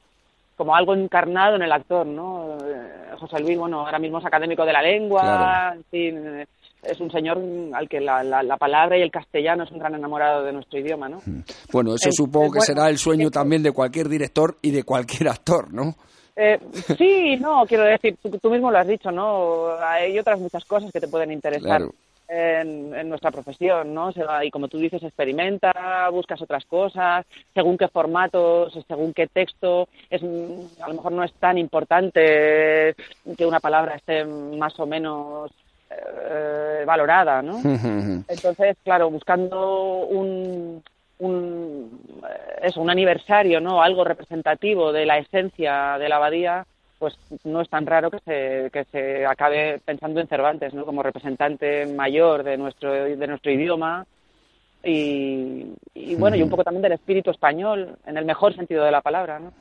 como algo encarnado en el actor, ¿no? Eh, José Luis, bueno, ahora mismo es académico de la lengua, en es un señor al que la, la, palabra y el castellano es un gran enamorado de nuestro idioma, ¿no? Mm. Bueno, eso supongo que será el sueño también de cualquier director y de cualquier actor, ¿no? Eh, sí, no, quiero decir, tú, mismo lo has dicho, ¿no? Hay otras muchas cosas que te pueden interesar en, en, nuestra profesión, ¿no? Y como tú dices, experimenta, buscas otras cosas, según qué formatos, según qué texto, es, a lo mejor no es tan importante que una palabra esté más o menos eh, valorada, ¿no? Entonces, claro, buscando un, un, eh, eso, un aniversario, ¿no? Algo representativo de la esencia de la abadía, pues no es tan raro que se, que se acabe pensando en Cervantes, ¿no? Como representante mayor de nuestro, de nuestro idioma y, bueno, y un poco también del espíritu español, en el mejor sentido de la palabra, ¿no?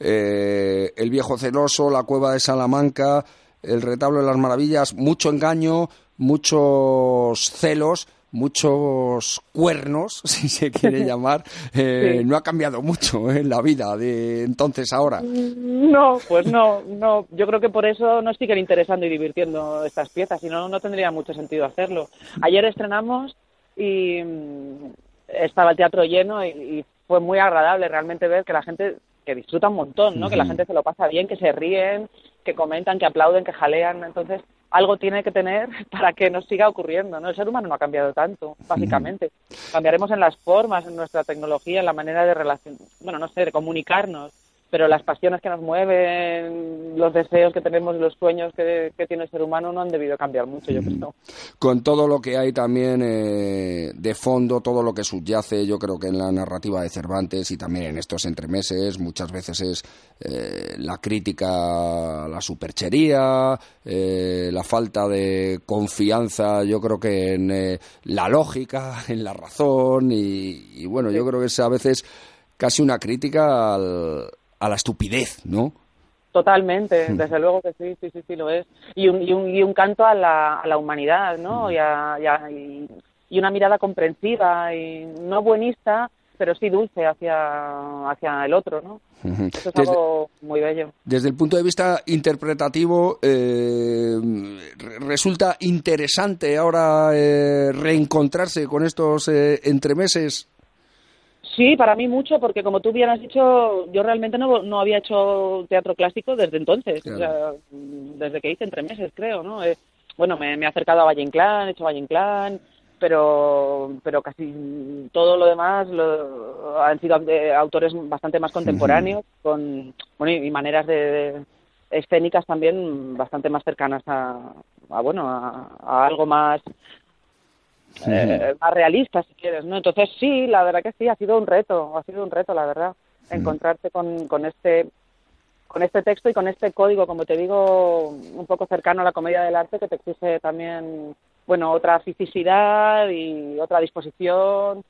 Eh, el viejo celoso, la cueva de Salamanca, el retablo de las maravillas, mucho engaño, muchos celos, muchos cuernos, si se quiere llamar, eh, no ha cambiado mucho en la vida de entonces ahora. No, pues no, no. Yo creo que por eso nos siguen interesando y divirtiendo estas piezas, si no, no tendría mucho sentido hacerlo. Ayer estrenamos y mm, estaba el teatro lleno y, fue muy agradable realmente ver que la gente que disfruta un montón, ¿no? Que la gente se lo pasa bien, que se ríen, que comentan, que aplauden, que jalean. Entonces, algo tiene que tener para que nos siga ocurriendo, ¿no? El ser humano no ha cambiado tanto, básicamente. Cambiaremos en las formas, en nuestra tecnología, en la manera de relación, bueno, no sé, de comunicarnos, pero las pasiones que nos mueven, los deseos que tenemos los sueños que, tiene el ser humano no han debido cambiar mucho, yo creo. Con todo lo que hay también eh, de fondo, todo lo que subyace, yo creo que en la narrativa de Cervantes y también en estos entremeses, muchas veces es eh, la crítica a la superchería, eh, la falta de confianza, yo creo que en la lógica, en la razón y, y bueno, yo creo que es a veces casi una crítica al a la estupidez, ¿no? Totalmente, hmm. desde luego que sí, sí, sí, sí lo es. Y un, y un, y un canto a la, a la humanidad, ¿no? Hmm. Y, a, y, y, una mirada comprensiva y no buenista, pero sí dulce hacia, hacia el otro, ¿no? Hmm. Eso es algo muy bello. Desde el punto de vista interpretativo, eh, ¿resulta interesante ahora eh, reencontrarse con estos eh, entremeses Sí, para mí mucho, porque como tú bien has dicho, yo realmente no, no había hecho teatro clásico desde entonces, desde que hice entre meses, creo, ¿no? Eh, bueno, me, he acercado a Valle Inclán, he hecho Valle Inclán, pero, pero casi todo lo demás lo, han sido autores bastante más contemporáneos, con bueno, y maneras de, escénicas también bastante más cercanas a, bueno, a algo más eh, más realista, si quieres, ¿no? Entonces sí, la verdad que sí, ha sido un reto, ha sido un reto, la verdad, encontrarte con, con este con este texto y con este código, como te digo, un poco cercano a la comedia del arte que te exige también, bueno, otra fisicidad y otra disposición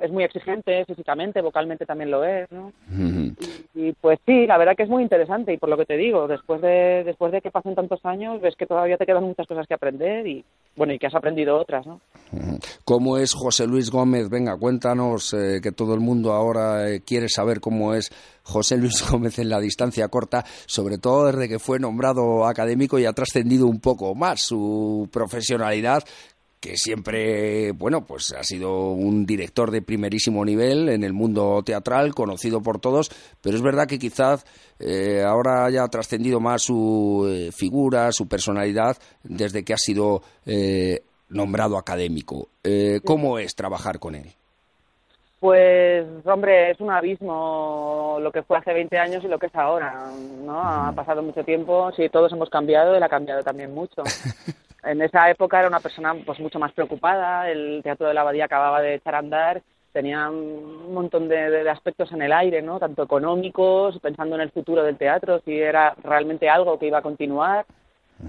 es muy exigente físicamente, vocalmente también lo es, ¿no? y, pues sí, la verdad que es muy interesante y por lo que te digo, después de después de que pasen tantos años, ves que todavía te quedan muchas cosas que aprender y bueno, y que has aprendido otras, ¿no? ¿Cómo es José Luis Gómez? Venga, cuéntanos eh, que todo el mundo ahora eh, quiere saber cómo es José Luis Gómez en la distancia corta, sobre todo desde que fue nombrado académico y ha trascendido un poco más su profesionalidad que siempre, bueno, pues ha sido un director de primerísimo nivel en el mundo teatral, conocido por todos, pero es verdad que quizás eh, ahora haya trascendido más su eh, figura, su personalidad, desde que ha sido eh, nombrado académico. ¿Cómo es trabajar con él? Pues, hombre, es un abismo lo que fue hace 20 años y lo que es ahora, ¿no? Ha pasado mucho tiempo, sí, todos hemos cambiado, él ha cambiado también mucho. en esa época era una persona pues mucho más preocupada, el Teatro de la Abadía acababa de echar a andar, tenía un montón de, aspectos en el aire, ¿no? tanto económicos, pensando en el futuro del teatro, si era realmente algo que iba a continuar.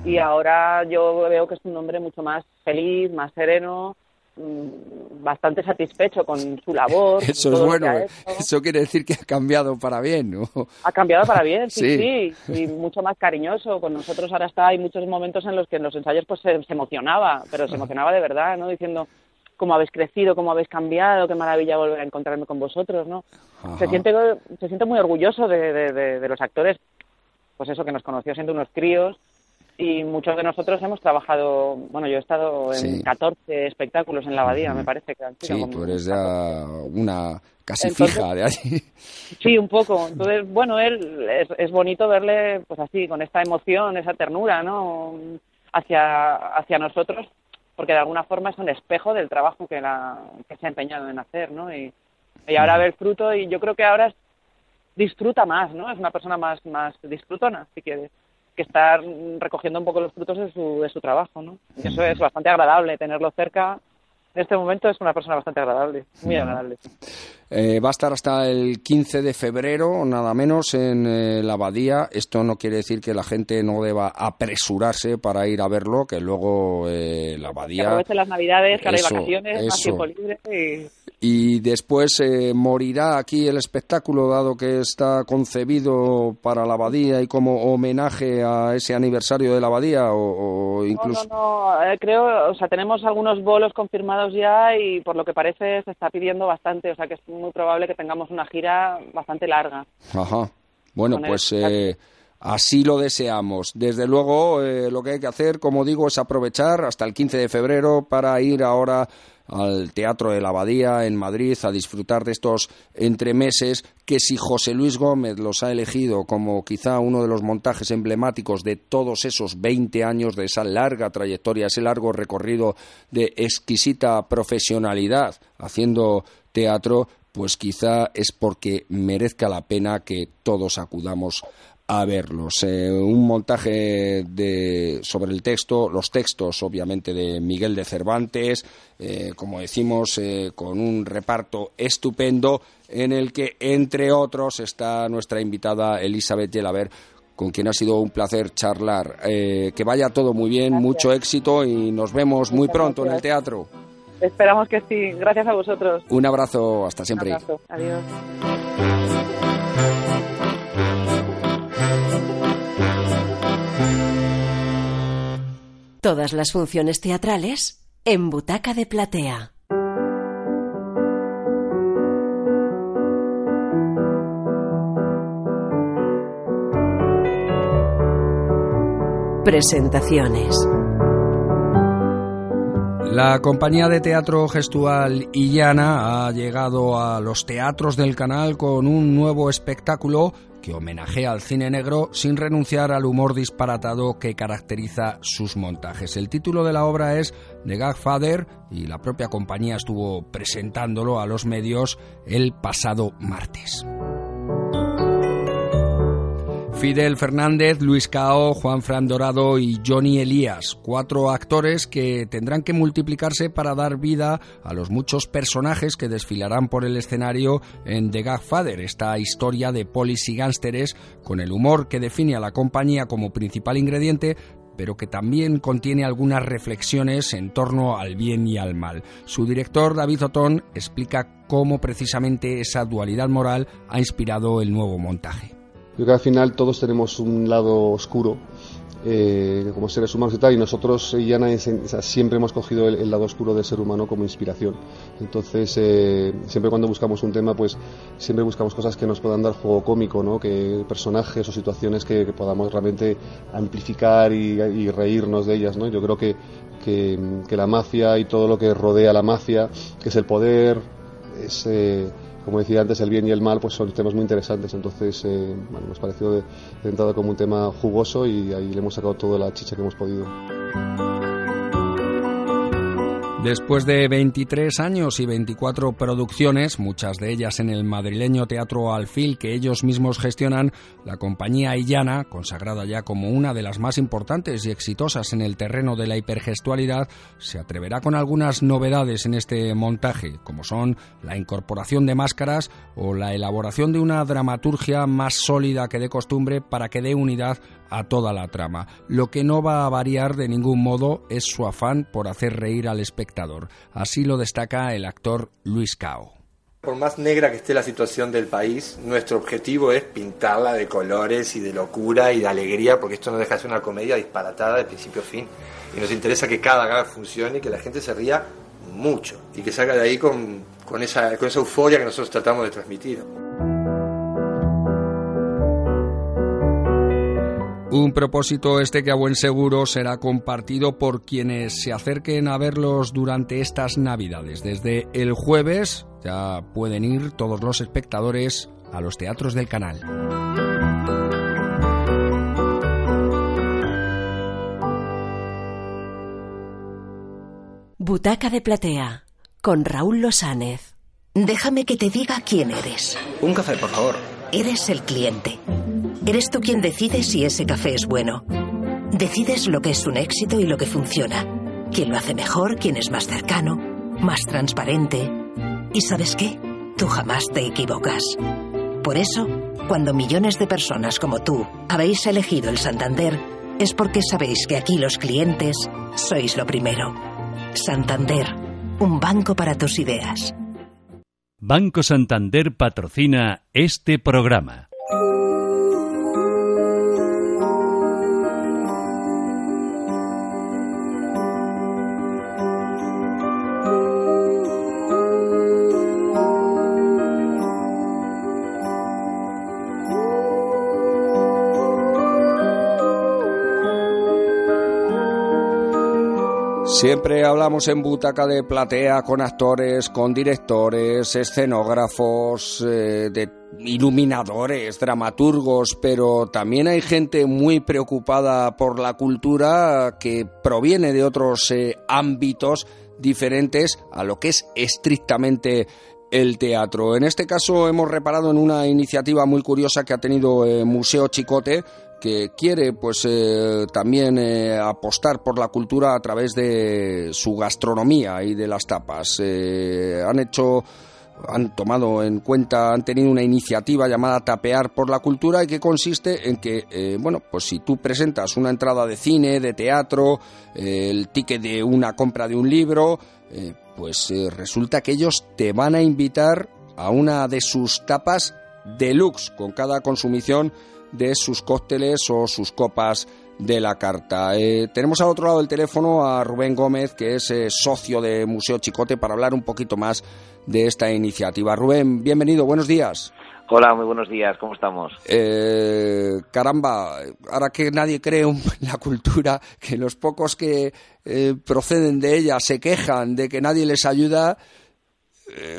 Y ahora yo veo que es un hombre mucho más feliz, más sereno, mm, bastante satisfecho con su labor. Eso es bueno, eso quiere decir que ha cambiado para bien, ¿no? Ha cambiado para bien, sí, sí, y mucho más cariñoso. Con nosotros ahora está, hay muchos momentos en los que en los ensayos pues se, emocionaba, pero se emocionaba de verdad, ¿no? Diciendo cómo habéis crecido, cómo habéis cambiado, qué maravilla volver a encontrarme con vosotros, ¿no? Se siente, se siente muy orgulloso de, de, de los actores, pues eso, que nos conoció siendo unos críos y muchos de nosotros hemos trabajado, bueno, yo he estado en 14 espectáculos en la abadía, me parece que Sí, tú eres ya una casi fija de allí. Sí, un poco. Entonces, bueno, él es, es, bonito verle pues así, con esta emoción, esa ternura, ¿no? Hacia, hacia nosotros, porque de alguna forma es un espejo del trabajo que, la, que se ha empeñado en hacer, ¿no? Y, y ahora ve el fruto y yo creo que ahora disfruta más, ¿no? Es una persona más, más disfrutona, si quieres que estar recogiendo un poco los frutos de su, de su trabajo, ¿no? Y eso es bastante agradable, tenerlo cerca. En este momento es una persona bastante agradable, muy agradable. Eh, va a estar hasta el 15 de febrero, nada menos, en eh, la abadía. Esto no quiere decir que la gente no deba apresurarse para ir a verlo, que luego eh, la abadía... Que aproveche las navidades, que hay vacaciones, más tiempo libre y y después eh, morirá aquí el espectáculo dado que está concebido para la abadía y como homenaje a ese aniversario de la abadía o, incluso no, no, eh, creo o sea tenemos algunos bolos confirmados ya y por lo que parece se está pidiendo bastante o sea que es muy probable que tengamos una gira bastante larga. Ajá. Bueno pues eh, Así lo deseamos. Desde luego, lo que hay que hacer, como digo, es aprovechar hasta el 15 de febrero para ir ahora al Teatro de la Abadía en Madrid a disfrutar de estos entremeses que si José Luis Gómez los ha elegido como quizá uno de los montajes emblemáticos de todos esos 20 años de esa larga trayectoria, ese largo recorrido de exquisita profesionalidad haciendo teatro, pues quizá es porque merezca la pena que todos acudamos a verlos. Eh, un montaje de, sobre el texto, los textos obviamente de Miguel de Cervantes, eh, como decimos, eh, con un reparto estupendo en el que, entre otros, está nuestra invitada Elizabeth Yelaber, con quien ha sido un placer charlar. que vaya todo muy bien, mucho éxito y nos vemos muy pronto en el teatro. Esperamos que sí. Gracias a vosotros. Un abrazo, hasta siempre. Un abrazo. Adiós. Todas las funciones teatrales en Butaca de Platea. Presentaciones. La compañía de teatro gestual Illana ha llegado a los teatros del canal con un nuevo espectáculo que homenajea al cine negro sin renunciar al humor disparatado que caracteriza sus montajes. El título de la obra es The Godfather y la propia compañía estuvo presentándolo a los medios el pasado martes. Fidel Fernández, Luis Cao, Juan Fran Dorado y Johnny Elías, cuatro actores que tendrán que multiplicarse para dar vida a los muchos personajes que desfilarán por el escenario en The Godfather, esta historia de polis y gánsteres con el humor que define a la compañía como principal ingrediente, pero que también contiene algunas reflexiones en torno al bien y al mal. Su director, David Otón, explica cómo precisamente esa dualidad moral ha inspirado el nuevo montaje. Yo creo que al final todos tenemos un lado oscuro eh, como seres humanos y tal, y nosotros ya siempre hemos cogido el, lado oscuro del ser humano como inspiración. Entonces, eh, siempre cuando buscamos un tema, pues siempre buscamos cosas que nos puedan dar juego cómico, ¿no? que personajes o situaciones que, podamos realmente amplificar y, reírnos de ellas. ¿no? Yo creo que, que, la mafia y todo lo que rodea la mafia, que es el poder, es... Eh, como decía antes, el bien y el mal pues son temas muy interesantes. Entonces, eh, nos pareció de, de entrada como un tema jugoso y ahí le hemos sacado toda la chicha que hemos podido. Después de 23 años y 24 producciones, muchas de ellas en el madrileño Teatro Alfil que ellos mismos gestionan, la compañía Illana, consagrada ya como una de las más importantes y exitosas en el terreno de la hipergestualidad, se atreverá con algunas novedades en este montaje, como son la incorporación de máscaras o la elaboración de una dramaturgia más sólida que de costumbre para que dé unidad a toda la trama. Lo que no va a variar de ningún modo es su afán por hacer reír al espectador. Así lo destaca el actor Luis Cao. Por más negra que esté la situación del país, nuestro objetivo es pintarla de colores y de locura y de alegría, porque esto no deja de ser una comedia disparatada de principio a fin. Y nos interesa que cada gag funcione y que la gente se ría mucho y que salga de ahí con, con, esa, con esa euforia que nosotros tratamos de transmitir. Un propósito este que a buen seguro será compartido por quienes se acerquen a verlos durante estas Navidades. Desde el jueves ya pueden ir todos los espectadores a los teatros del canal. Butaca de Platea con Raúl Losánez. Déjame que te diga quién eres. Un café, por favor. Eres el cliente. Eres tú quien decide si ese café es bueno. Decides lo que es un éxito y lo que funciona. Quién lo hace mejor, quién es más cercano, más transparente. ¿Y sabes qué? Tú jamás te equivocas. Por eso, cuando millones de personas como tú habéis elegido el Santander, es porque sabéis que aquí los clientes sois lo primero. Santander, un banco para tus ideas. Banco Santander patrocina este programa. Siempre hablamos en butaca de platea con actores, con directores, escenógrafos, eh, de iluminadores, dramaturgos, pero también hay gente muy preocupada por la cultura que proviene de otros eh, ámbitos diferentes a lo que es estrictamente el teatro. En este caso hemos reparado en una iniciativa muy curiosa que ha tenido eh, Museo Chicote que quiere pues eh, también eh, apostar por la cultura a través de su gastronomía y de las tapas. Eh, han hecho han tomado en cuenta, han tenido una iniciativa llamada Tapear por la Cultura y que consiste en que, bueno, pues si tú presentas una entrada de cine, de teatro, el ticket de una compra de un libro, pues resulta que ellos te van a invitar a una de sus tapas deluxe con cada consumición de sus cócteles o sus copas de la carta. Eh, tenemos al otro lado del teléfono a Rubén Gómez, que es eh, socio de Museo Chicote, para hablar un poquito más de esta iniciativa. Rubén, bienvenido, buenos días. Hola, muy buenos días, ¿cómo estamos? Eh, caramba, ahora que nadie cree en la cultura, que los pocos que proceden de ella se quejan de que nadie les ayuda,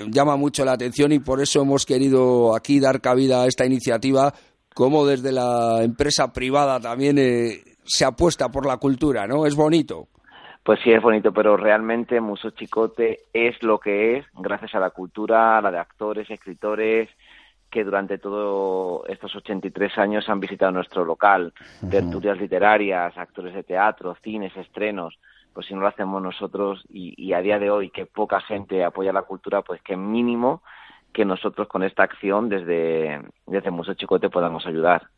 llama mucho la atención y por eso hemos querido aquí dar cabida a esta iniciativa cómo desde la empresa privada también eh, se apuesta por la cultura, ¿no? Es bonito. Pues sí, es bonito, pero realmente Museo Chicote es lo que es gracias a la cultura, a la de actores, escritores, que durante todos estos 83 años han visitado nuestro local, tertulias literarias, actores de teatro, cines, estrenos, pues si no lo hacemos nosotros y, y, a día de hoy que poca gente apoya la cultura, pues que mínimo que nosotros con esta acción desde, desde Museo Chicote podamos ayudar.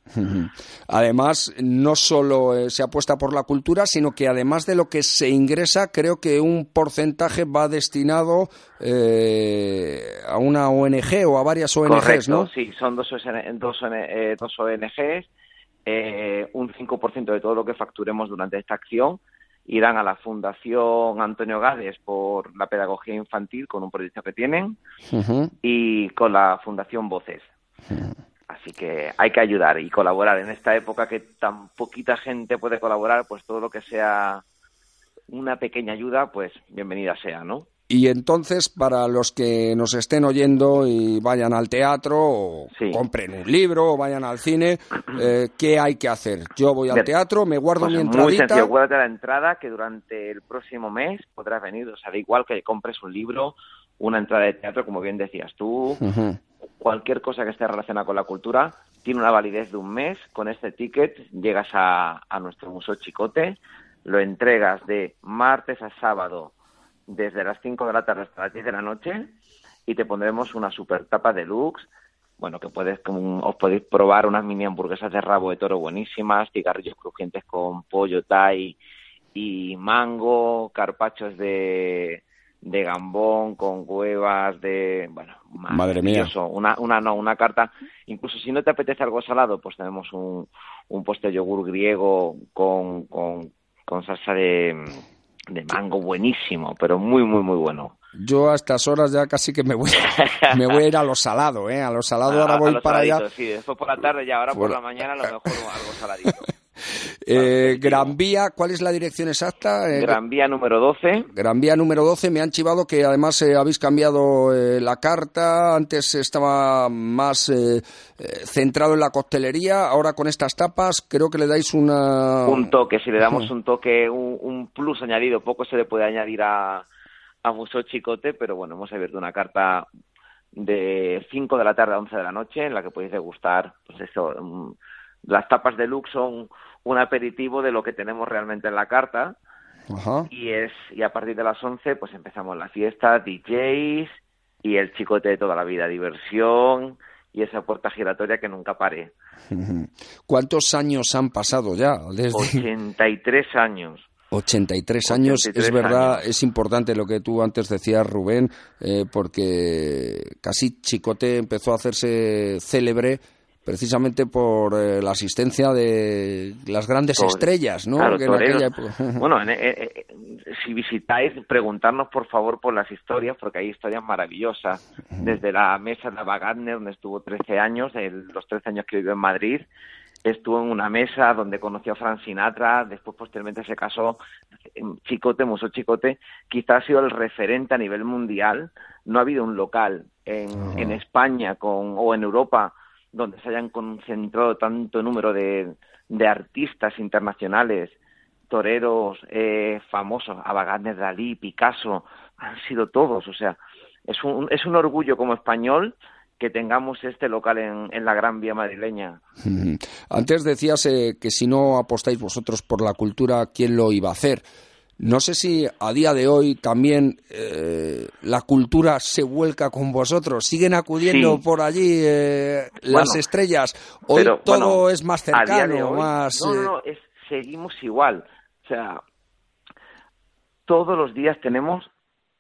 Además, no solo eh, se apuesta por la cultura, sino que además de lo que se ingresa, creo que un porcentaje va destinado eh, a una ONG o a varias ONGs, Correcto, ¿no? Sí, son dos, dos, eh, dos ONGs. un 5% de todo lo que facturemos durante esta acción irán a la Fundación Antonio Gades por la pedagogía infantil con un proyecto que tienen y con la Fundación Voces. Así que hay que ayudar y colaborar en esta época que tan poquita gente puede colaborar, pues todo lo que sea una pequeña ayuda, pues bienvenida sea, ¿no? Y entonces, para los que nos estén oyendo y vayan al teatro, o compren un libro, o vayan al cine, eh, ¿qué hay que hacer? Yo voy al teatro, me guardo pues mi entradita. Muy sencillo, guárdate la entrada que durante el próximo mes podrás venir. O sea, da igual que compres un libro, una entrada de teatro, como bien decías tú, cualquier cosa que esté relacionada con la cultura, tiene una validez de un mes. Con este ticket llegas a, a nuestro Museo Chicote, lo entregas de martes a sábado desde las 5 de la tarde hasta las 10 de la noche y te pondremos una super tapa deluxe. Bueno, que puedes, os podéis probar unas mini hamburguesas de rabo de toro buenísimas, cigarrillos crujientes con pollo thai y mango, carpachos de, de gambón con huevas de bueno madre mía. una una no una carta. Incluso si no te apetece algo salado pues tenemos un un postre yogur griego con con, con salsa de de mango buenísimo, pero muy, muy, muy bueno. Yo a estas horas ya casi que me voy, me voy a ir a lo salado, ¿eh? A lo salado ahora voy para allá. Sí, después por la tarde y ahora por, la mañana a lo mejor algo saladito. Eh, Gran Vía, ¿cuál es la dirección exacta? Eh, Gran Vía número 12. Gran Vía número 12, me han chivado que además eh, habéis cambiado la carta, antes estaba más centrado en la coctelería, ahora con estas tapas creo que le dais una... Un toque, si le damos un toque, un, plus añadido, poco se le puede añadir a, a Museo Chicote, pero bueno, hemos abierto una carta de 5 de la tarde a 11 de la noche en la que podéis degustar, pues eso, mm, las tapas de luxe son un aperitivo de lo que tenemos realmente en la carta. Y es y a partir de las 11 pues empezamos la fiesta, DJs y el chicote de toda la vida, diversión y esa puerta giratoria que nunca pare. ¿Cuántos años han pasado ya? Desde... 83 años. 83 años, es verdad, es importante lo que tú antes decías, Rubén, eh, porque casi Chicote empezó a hacerse célebre precisamente por eh, la asistencia de las grandes estrellas, ¿no? bueno, eh, eh, si visitáis, preguntarnos por favor por las historias, porque hay historias maravillosas. Desde la mesa de Wagner, donde estuvo 13 años, los 13 años que vivió en Madrid, estuvo en una mesa donde conoció a Frank Sinatra, después posteriormente se casó Chicote, Museo Chicote, quizás ha sido el referente a nivel mundial. No ha habido un local en, en España con, o en Europa donde se hayan concentrado tanto número de, de artistas internacionales, toreros eh, famosos, Abaganes, Dalí, Picasso, han sido todos, o sea, es un, es un orgullo como español que tengamos este local en, en la Gran Vía madrileña. Antes decías eh, que si no apostáis vosotros por la cultura, ¿quién lo iba a hacer? No sé si a día de hoy también eh, la cultura se vuelca con vosotros. ¿Siguen acudiendo por allí eh, las estrellas? Hoy todo es más cercano, más... No, no, eh, seguimos igual. O sea, todos los días tenemos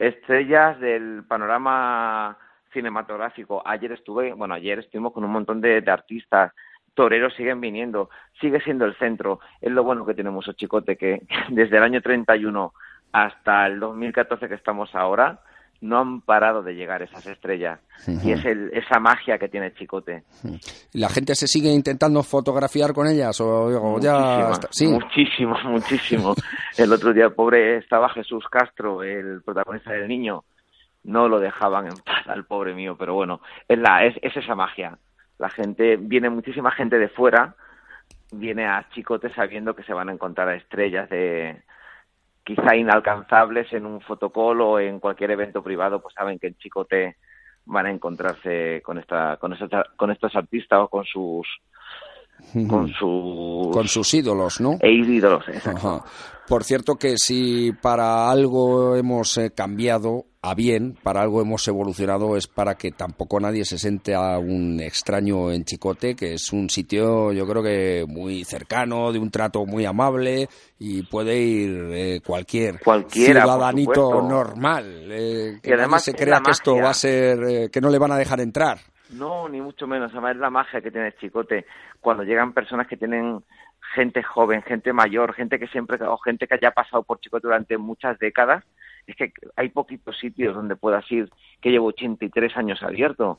estrellas del panorama cinematográfico. Ayer estuve, bueno, ayer estuvimos con un montón de artistas toreros siguen viniendo, sigue siendo el centro. Es lo bueno que tenemos Chicote, que desde el año 31 hasta el 2014 que estamos ahora, no han parado de llegar esas estrellas. Y es el, esa magia que tiene Chicote. ¿La gente se sigue intentando fotografiar con ellas? O, ya ¿Sí? Muchísimo, muchísimo. el otro día, pobre, estaba Jesús Castro, el protagonista del niño. No lo dejaban en paz al pobre mío, pero bueno, es, la, es esa magia la gente, viene muchísima gente de fuera, viene a Chicote sabiendo que se van a encontrar a estrellas de quizá inalcanzables en un fotocall o en cualquier evento privado, pues saben que en Chicote van a encontrarse con esta con estos, con estos artistas o con sus con sus con sus ídolos, ¿no? E ídolos, exacto. Por cierto que si para algo hemos eh, cambiado a bien, para algo hemos evolucionado, es para que tampoco nadie se siente a un extraño en Chicote, que es un sitio yo creo que muy cercano, de un trato muy amable y puede ir eh, cualquier ciudadanito normal. Eh, que además se crea que esto va a ser, eh, que no le van a dejar entrar. No, ni mucho menos. Además es la magia que tiene Chicote. Cuando llegan personas que tienen gente joven, gente mayor, gente que siempre, o gente que haya pasado por Chicote durante muchas décadas, es que hay poquitos sitios donde puedas ir, que llevo 83 años abierto.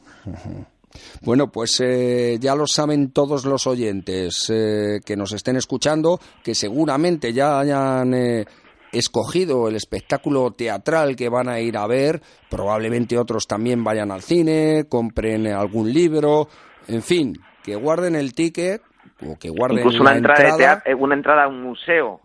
Bueno, pues eh, ya lo saben todos los oyentes eh, que nos estén escuchando, que seguramente ya hayan eh, escogido el espectáculo teatral que van a ir a ver, probablemente otros también vayan al cine, compren algún libro, en fin, que guarden el ticket o que guarden Incluso una entrada, una entrada a un museo.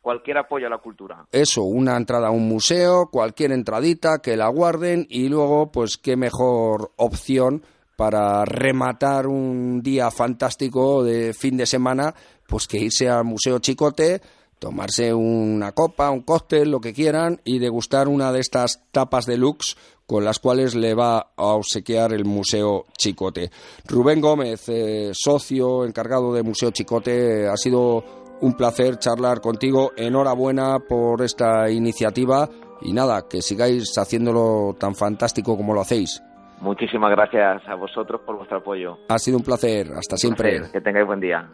Cualquier apoyo a la cultura. Eso, una entrada a un museo, cualquier entradita, que la guarden y luego, pues qué mejor opción para rematar un día fantástico de fin de semana, pues que irse al Museo Chicote, tomarse una copa, un cóctel, lo que quieran, y degustar una de estas tapas deluxe con las cuales le va a obsequiar el Museo Chicote. Rubén Gómez, eh, socio encargado de Museo Chicote, ha sido un placer charlar contigo. Enhorabuena por esta iniciativa y nada, que sigáis haciéndolo tan fantástico como lo hacéis. Muchísimas gracias a vosotros por vuestro apoyo. Ha sido un placer. Hasta siempre. Que tengáis buen día.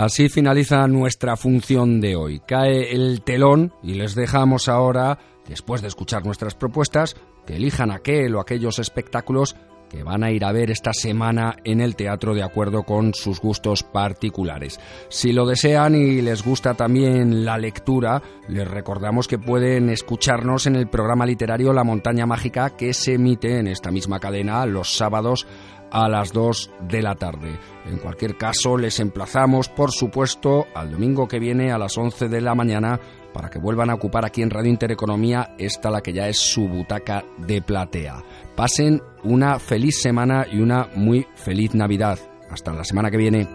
Así finaliza nuestra función de hoy. Cae el telón y les dejamos ahora, después de escuchar nuestras propuestas, que elijan aquel o aquellos espectáculos que van a ir a ver esta semana en el teatro de acuerdo con sus gustos particulares. Si lo desean y les gusta también la lectura, les recordamos que pueden escucharnos en el programa literario La Montaña Mágica que se emite en esta misma cadena los sábados a las 2 de la tarde. En cualquier caso, les emplazamos, por supuesto, al domingo que viene a las 11 de la mañana para que vuelvan a ocupar aquí en Radio Intereconomía esta la que ya es su butaca de platea. Pasen una feliz semana y una muy feliz Navidad. Hasta la semana que viene.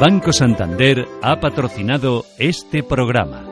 Banco Santander ha patrocinado este programa.